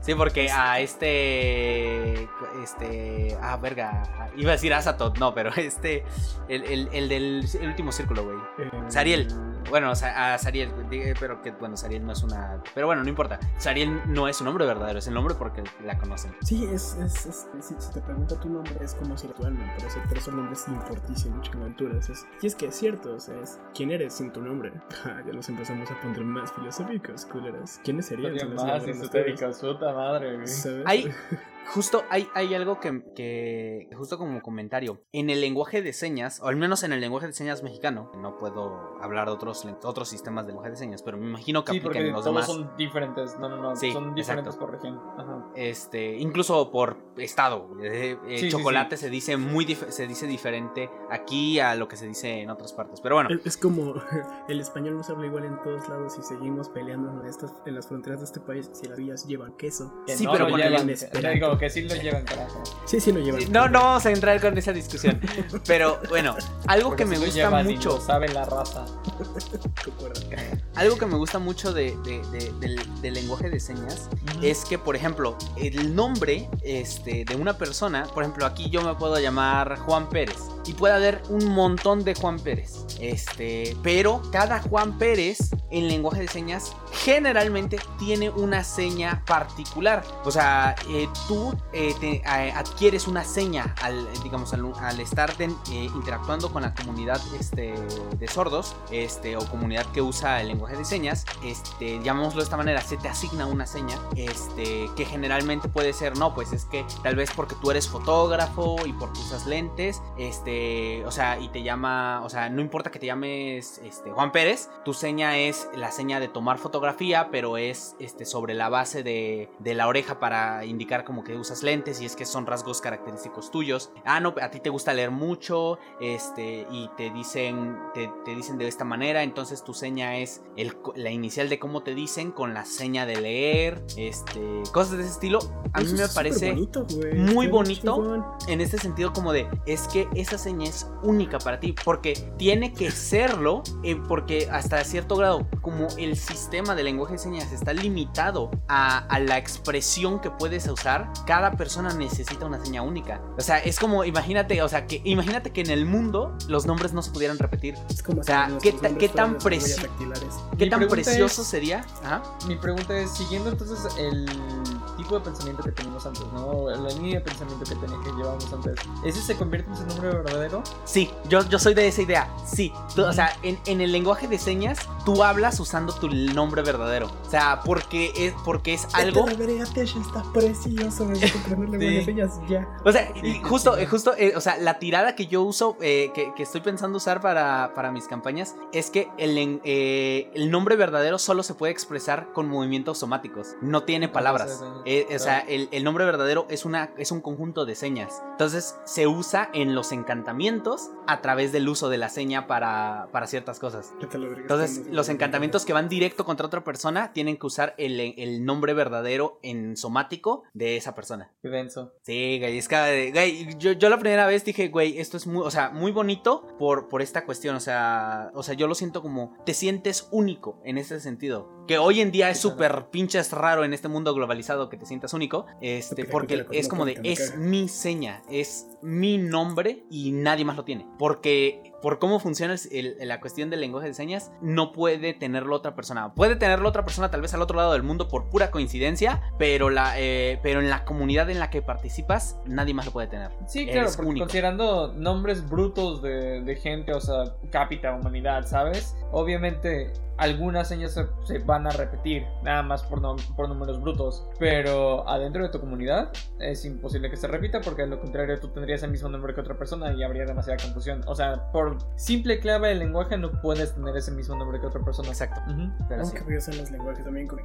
Sí, porque a este. Este. Ah, verga. Iba a decir Azatoth, no, pero este. El, el, el del el último círculo, güey. Eh, Sariel. Bueno, a Sariel, pero que bueno, Sariel no es una. Pero bueno, no importa. Sariel no es su nombre verdadero, es el nombre porque la conocen. Sí, es. es, es si, si, te pregunta tu nombre, es como si tu alma, pero, por eso el nombre es importantísimo, aventuras. Es, y es que es cierto, o sea, es quién eres sin tu nombre. ya nos empezamos a poner más filosóficos, culeras. ¿Quiénes serían? más esotéricos, puta madre, güey. Hay, justo hay, hay algo que, que, justo como comentario, en el lenguaje de señas, o al menos en el lenguaje de señas mexicano, no puedo hablar de otros, otros sistemas de lenguaje de señas, pero me imagino que sí, aplican porque los todos demás. son diferentes, no, no, no, Sí, son diferentes exacto. por región. Ajá. Este, incluso por estado. eh, eh, Sí, sí, chocolate se dice muy se dice diferente aquí a lo que se dice en otras partes. Pero bueno, Es, es como el español no se habla igual en todos lados y seguimos peleando en, estas, en las fronteras de este país si las villas llevan queso. Que Sí, no pero con el inesperado. Que sí lo llevan, carajo. Sí, sí lo llevan. no, no vamos a entrar con esa discusión. Pero bueno, algo Porque que me sí gusta mucho. lo sabe la raza. Algo que me gusta mucho de, de- de- del, del lenguaje de señas es que, por ejemplo, el nombre este, de una persona, por ejemplo, aquí yo me puedo llamar Juan Pérez y puede haber un montón de Juan Pérez. Este, pero cada Juan Pérez en lenguaje de señas generalmente tiene una seña particular. O sea, eh, tú eh, te, adquieres una seña al, digamos, al, estar eh, interactuando con la comunidad este, de sordos, este, o comunidad que usa el lenguaje de señas, este, llamémoslo de esta manera, se te asigna una seña, este, que generalmente puede ser, no, pues es que tal vez porque tú eres fotógrafo y porque usas lentes, este, o sea, y te llama, o sea, no importa que te llames, este, Juan Pérez, tu seña es la seña de tomar fotografía, pero es, este, sobre la base de, de la oreja para indicar como que usas lentes y es que son rasgos característicos tuyos. Ah, no, a ti te gusta leer mucho, este, y te dicen, te, te dicen de esta manera, entonces tu seña es el, la inicial de cómo te dicen con la seña de leer, este, cosas de ese estilo. A mí Eso me parece bonito, muy Qué bonito. chingón. en este sentido como de es que esa seña es única para ti porque tiene que serlo eh, porque hasta cierto grado como el sistema de lenguaje de señas está limitado a, a la expresión que puedes usar cada persona necesita una seña única o sea es como imagínate o sea que imagínate que en el mundo los nombres no se pudieran repetir Es como O sea, si ¿qué ta- qué tan preci- qué Mi tan precioso es- sería Ajá. Mi pregunta es, siguiendo entonces el tipo de pensamiento que teníamos antes, ¿no? La línea de pensamiento que, tenía, que llevábamos antes, ¿ese se convierte en su nombre verdadero? Sí, yo, yo soy de esa idea. Sí, Tú- o sea, en, en el lenguaje de señas tú hablas usando tu nombre verdadero. O sea, porque es, porque es algo. está precioso, ya. O sea, y justo, justo, eh, o sea, la tirada que yo uso, eh, que, que, estoy pensando usar para, para mis campañas, es que el, eh, el nombre verdadero solo se puede expresar con movimientos somáticos. No tiene palabras. o sea, el, el, nombre verdadero es, una, es un conjunto de señas. Entonces, se usa en los encantamientos a través del uso de la seña para, para ciertas cosas. Entonces, los encantamientos que van directo contra otra persona tienen que usar el, el nombre verdadero en somático de esa persona. Qué denso. Sí, güey, es que, güey, yo, yo, la primera vez dije, güey, esto es muy, o sea, muy bonito por, por esta cuestión, o sea, o sea, yo lo siento como, te sientes único en ese sentido. Que hoy en día es súper pinches raro en este mundo globalizado que te sientas único, este, porque es como de, es mi seña, es mi nombre y nadie más lo tiene. Porque por cómo funciona la cuestión del lenguaje de señas, no puede tenerlo otra persona. Puede tenerlo otra persona tal vez al otro lado del mundo por pura coincidencia, pero, la, eh, pero en la comunidad en la que participas, nadie más lo puede tener. Sí, claro, porque considerando nombres brutos de, de gente, o sea, cápita, humanidad, ¿sabes? Obviamente algunas señas se, van a repetir, nada más por, por números brutos, pero adentro de tu comunidad es imposible que se repita porque a lo contrario tú tendrías el mismo nombre que otra persona y habría demasiada confusión. O sea, por simple clave del lenguaje no puedes tener ese mismo nombre que otra persona. Exacto. pero Aunque sí. los lenguajes también como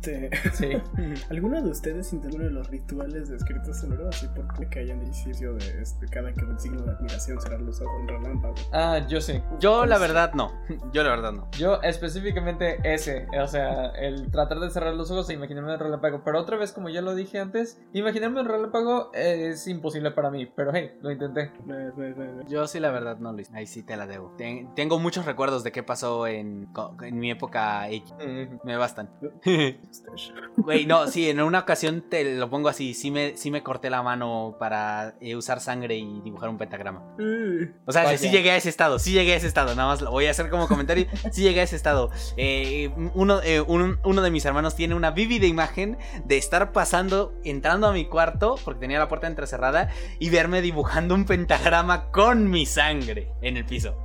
Este... Sí. ¿Alguno de ustedes sintió uno de los rituales de escritos sonoros? Así por que hayan decidido de este, cada que un signo de admiración será los ojos un relámpago. Ah, yo sí. Yo la verdad no. Yo la verdad no. Yo específicamente ese, o sea, el tratar de cerrar los ojos e imaginarme el relámpago. Pero otra vez, como ya lo dije antes, imaginarme el relámpago es imposible para mí. Pero hey, lo intenté. Yo sí, la verdad, no hice. Ahí sí te la debo. tengo muchos recuerdos de qué pasó en, en mi época X. Me bastan. Güey, no, sí, en una ocasión te lo pongo así. Sí me, sí me corté la mano para eh, usar sangre y dibujar un pentagrama. O sea, sí llegué a ese estado. Sí llegué a ese estado. Nada más lo voy a hacer como comentario. Sí llegué a ese estado. Eh, uno, eh, uno de mis hermanos tiene una vívida imagen de estar pasando, entrando a mi cuarto, porque tenía la puerta entrecerrada, y verme dibujando un pentagrama con mi sangre en el piso.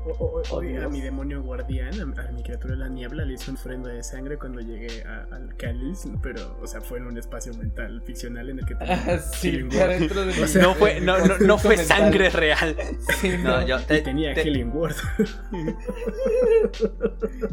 Oye, a mi demonio guardián, a, mi criatura de la niebla, le hizo un ofrenda de sangre cuando llegué al pero, o sea, fue en un espacio mental ficcional en el que tenía. sí, dentro de no fue, no, no, fue sangre real. no, yo tenía Healing Word.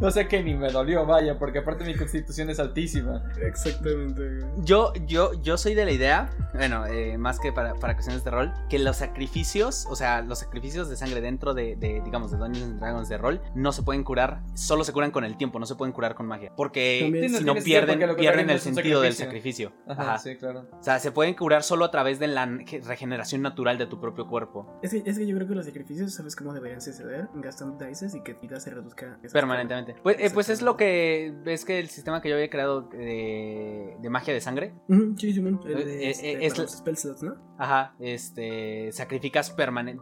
no sé qué ni me dolió, vaya, porque aparte mi constitución es altísima. Exactamente. Yo, yo, yo soy de la idea, bueno, eh, más que para, para cuestiones de rol, que los sacrificios, o sea, los sacrificios de sangre dentro de, digamos, de Dungeons Dragons de rol, no se pueden curar, solo se curan con el tiempo, no se pueden curar con magia. Porque si no pierden, pierden el sentido del sacrificio. Ajá, sí, claro. O sea, se pueden curar solo a través de la regeneración natural de tu propio cuerpo. Es que, es que yo creo que los sacrificios, ¿sabes cómo deberían suceder? Gastan dices y que vida se reduzca. Permanentemente. Pues, eh, pues, es lo que ves que el sistema que yo había creado de, de magia de sangre. sí, sí, eh, este, es los spell ¿no? Ajá, este, sacrificas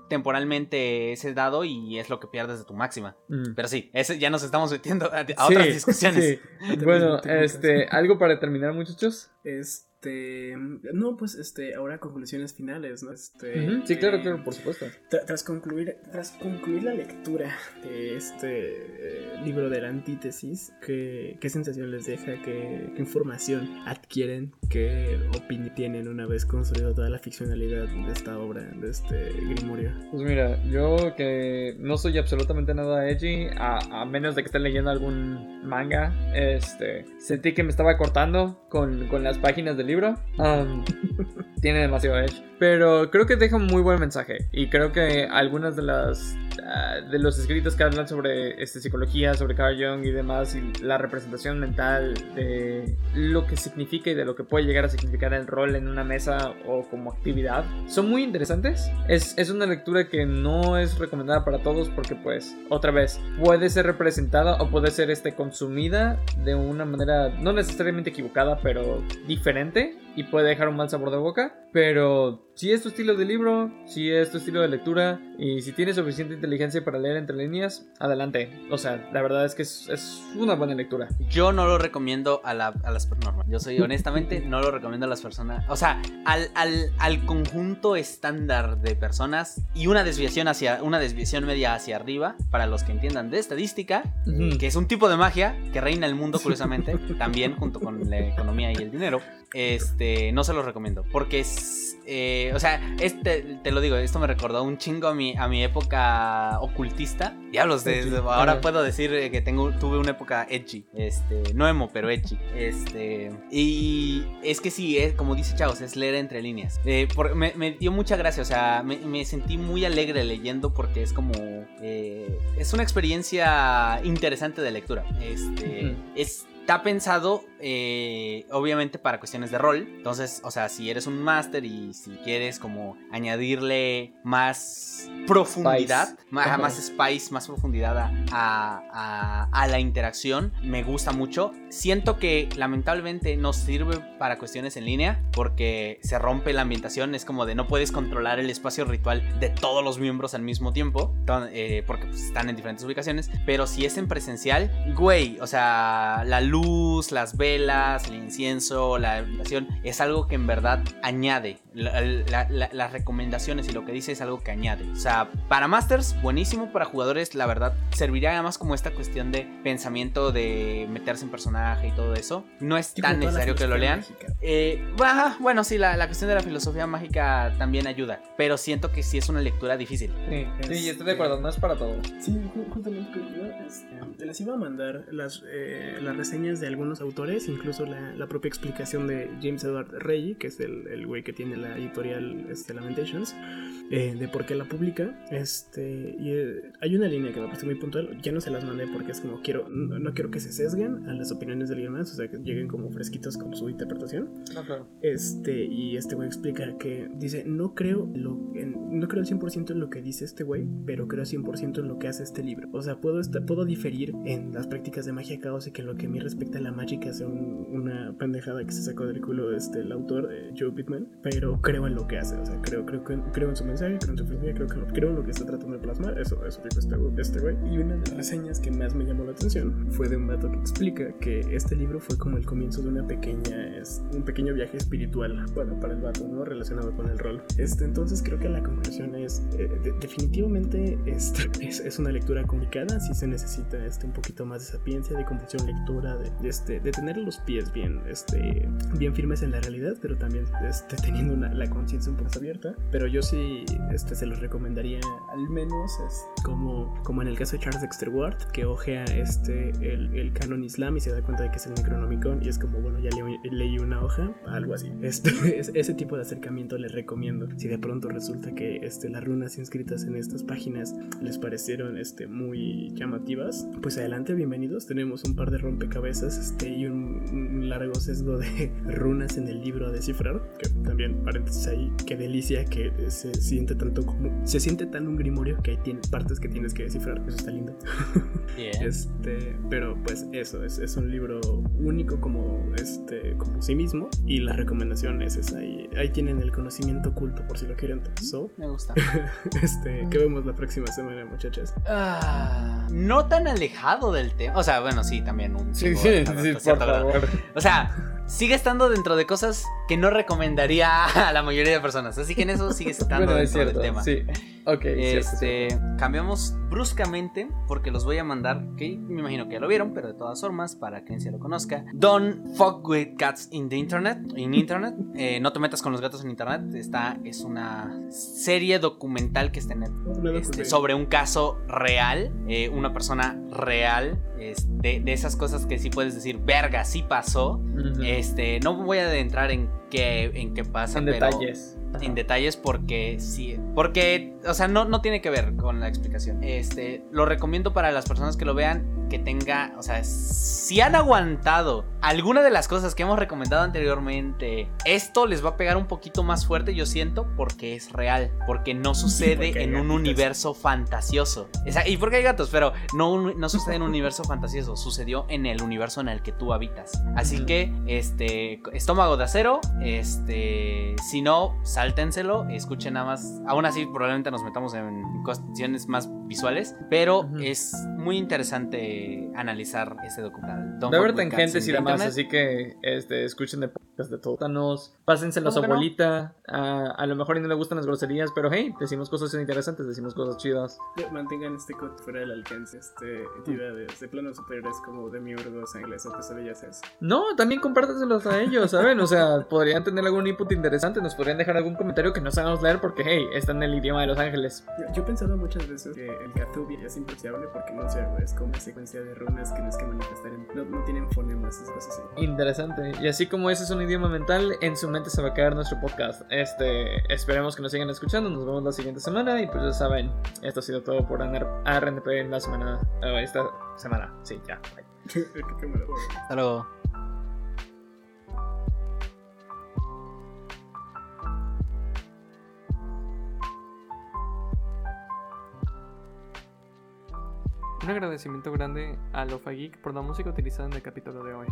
temporalmente ese dado y es lo que pierdes de tu máxima. Mm. Pero sí, ese, ya nos estamos metiendo a, otras discusiones. Bueno, este, algo para terminar, muchachos. Es este, no, pues este, ahora conclusiones finales, ¿no? Este, Sí, claro, claro, por supuesto. tras concluir, tras concluir la lectura de este eh, libro de la antítesis, ¿qué, ¿qué, sensación les deja? ¿Qué, información adquieren? ¿Qué opinión tienen una vez construido toda la ficcionalidad de esta obra, de este Grimorio? Pues mira, yo que no soy absolutamente nada edgy, a, a menos de que esté leyendo algún manga, este, sentí que me estaba cortando con, con las páginas del libro. tiene demasiado edge. Pero creo que deja un muy buen mensaje. Y creo que algunas de las ah, de los escritos que hablan sobre este, psicología, sobre Carl Jung y demás, y la representación mental de lo que significa y de lo que puede llegar a significar el rol en una mesa o como actividad, son muy interesantes. Es, es una lectura que no es recomendada para todos porque, pues, otra vez, puede ser representada o puede ser este, consumida de una manera no necesariamente equivocada, pero diferente y puede dejar un mal sabor de boca. Pero si es tu estilo de libro, si es tu estilo de lectura y si tienes suficiente inteligencia para leer entre líneas, adelante. O sea, la verdad es que es, una buena lectura. Yo no lo recomiendo a, la, a las personas. Yo soy honestamente, no lo recomiendo a las personas. O sea, al, al, al conjunto estándar de personas y una desviación hacia una desviación media hacia arriba, para los que entiendan de estadística, que es un tipo de magia que reina el mundo, curiosamente, también junto con la economía y el dinero. Este, no se los recomiendo. Porque es. Eh, o sea, este, te lo digo, esto me recordó un chingo a mi, a mi época ocultista. Diablos, de, ahora puedo decir que tengo, tuve una época edgy. Este, no emo, pero edgy. Este, y es que sí, es, como dice Chavos, es leer entre líneas. Eh, me, dio mucha gracia, o sea, me, sentí muy alegre leyendo porque es como. Eh, es una experiencia interesante de lectura. Este, es está pensado, eh, obviamente, para cuestiones de rol. Entonces, o sea, si eres un máster y si quieres como añadirle más profundidad, más, más, spice, más profundidad a, a, la interacción, me gusta mucho. Siento que lamentablemente no sirve para cuestiones en línea porque se rompe la ambientación. Es como de no puedes controlar el espacio ritual de todos los miembros al mismo tiempo, eh, porque pues, están en diferentes ubicaciones. Pero si es en presencial, güey, o sea, la luz las velas, el incienso, la habitación, es algo que en verdad añade. las recomendaciones y lo que dice es algo que añade. O sea, para Masters, buenísimo. Para jugadores, la verdad, serviría además como esta cuestión de pensamiento, de meterse en personaje y todo eso. No es tan necesario que lo lean. Eh, bueno, sí, la, cuestión de la filosofía mágica también ayuda. Pero siento que sí es una lectura difícil. Sí, estoy de acuerdo, no es para todos. Sí, justamente este, les iba a mandar las, eh, las reseñas de algunos autores, incluso la, propia explicación de James Edward Rey, que es el, güey que tiene la editorial este, Lamentations, eh, de por qué la publica. Este, y eh, hay una línea que me parece muy puntual, ya no se las mandé porque es como quiero, no, quiero que se sesguen a las opiniones de alguien más, o sea, que lleguen como fresquitos con su interpretación. Este, y este güey explica que dice, no creo, lo, no creo al 100% en lo que dice este güey, pero creo al 100% en lo que hace este libro. O sea, puedo, puedo diferir en las prácticas de magia caos y que lo que a mí respecta a la mágica sea una pendejada que se sacó del culo este, el autor, de Joe Pittman, pero creo en lo que hace, o sea, creo, creo, creo en su mensaje, creo en su filosofía, creo, que, creo en lo que está tratando de plasmar, eso, eso dijo este, este güey. Y una de las reseñas que más me llamó la atención fue de un vato que explica que este libro fue como el comienzo de una pequeña, es, un pequeño viaje espiritual, bueno, para el vato, ¿no? Relacionado con el rol. Este, entonces creo que la conclusión es, eh, definitivamente este, es, es, una lectura complicada, si se necesita este, un poquito más de sapiencia, de comprensión lectura, de, este, de tener los pies bien, este, bien firmes en la realidad, pero también este, teniendo la conciencia un poco abierta. Pero yo sí este, se los recomendaría al menos es como, como en el caso de Charles Dexter Ward, que ojea este, el, el canon islam y se da cuenta de que es el Necronomicon y es como, bueno, ya leí una hoja, algo así. Este, ese tipo de acercamiento les recomiendo. Si de pronto resulta que este, las runas inscritas en estas páginas les parecieron este, muy llamativas, pues adelante, bienvenidos. Tenemos un par de rompecabezas este, y un, largo sesgo de runas en el libro a descifrar, que también paréntesis ahí, qué delicia que se siente tanto como se siente tan un grimorio que hay tiene partes que tienes que descifrar, eso está lindo. Este, pero pues eso es, es, un libro único como este como sí mismo y la recomendación es esa ahí, ahí tienen el conocimiento oculto por si lo quieren. So, Me gusta. este, ¿qué vemos la próxima semana, muchachas? Ah, no tan alejado del tema, o sea, bueno, sí, también un sí, sí, sí, o sea, sigue estando dentro de cosas que no recomendaría a la mayoría de personas. Así que en eso sigue estando dentro del tema. Sí. Ok. Este, cambiamos bruscamente porque los voy a mandar, que me imagino que ya lo vieron, pero de todas formas, para quien se lo conozca. Don't fuck with cats in the internet. In internet. Eh, no te metas con los gatos en internet. Esta es una serie documental que está en este, sobre un caso real. Eh, una persona real. de, esas cosas que sí puedes decir, verga, sí pasó. Este, no voy a adentrar en qué, en qué pasa. En detalles en detalles porque sí, porque, o sea, no, no tiene que ver con la explicación. Este, lo recomiendo para las personas que lo vean que tenga, o sea, si han aguantado alguna de las cosas que hemos recomendado anteriormente, esto les va a pegar un poquito más fuerte, yo siento, porque es real, porque no sucede en un universo fantasioso. y porque hay gatos, pero no, no sucede en un universo fantasioso, sucedió en el universo en el que tú habitas. Así que, este, estómago de acero, este, si no, sáltenselo, escuchen nada más. Aún así, probablemente nos metamos en cuestiones más visuales, pero es muy interesante analizar ese documental. Va a haber tangentes y demás, así que este, escuchen de podcast de todos. Pásenselo a su abuelita. A, lo mejor no le gustan las groserías, pero hey, decimos cosas interesantes, decimos cosas chidas. Mantengan este code fuera del alcance, este, entidades de planos superiores como de miurgos, ángeles o pesadillas. No, también compártaselos a ellos, ¿saben? O sea, podrían tener algún input interesante, nos podrían dejar algún comentario que no sabemos leer porque, hey, está en el idioma de los ángeles. Yo he pensado muchas veces que el Gathubi es impreciable porque no sé, es como una secuencia de runas que no es que manifestar en, no, tienen fonemas, esas cosas así. Interesante. Y así como ese es un idioma mental, en su mente se va a quedar nuestro podcast. Este, esperemos que nos sigan escuchando. Nos vemos la siguiente semana. Y pues ya saben, esto ha sido todo por RNP en la semana. Uh, esta semana. Sí, ya. Hasta luego. Un agradecimiento grande a Lofa Geek por la música utilizada en el capítulo de hoy.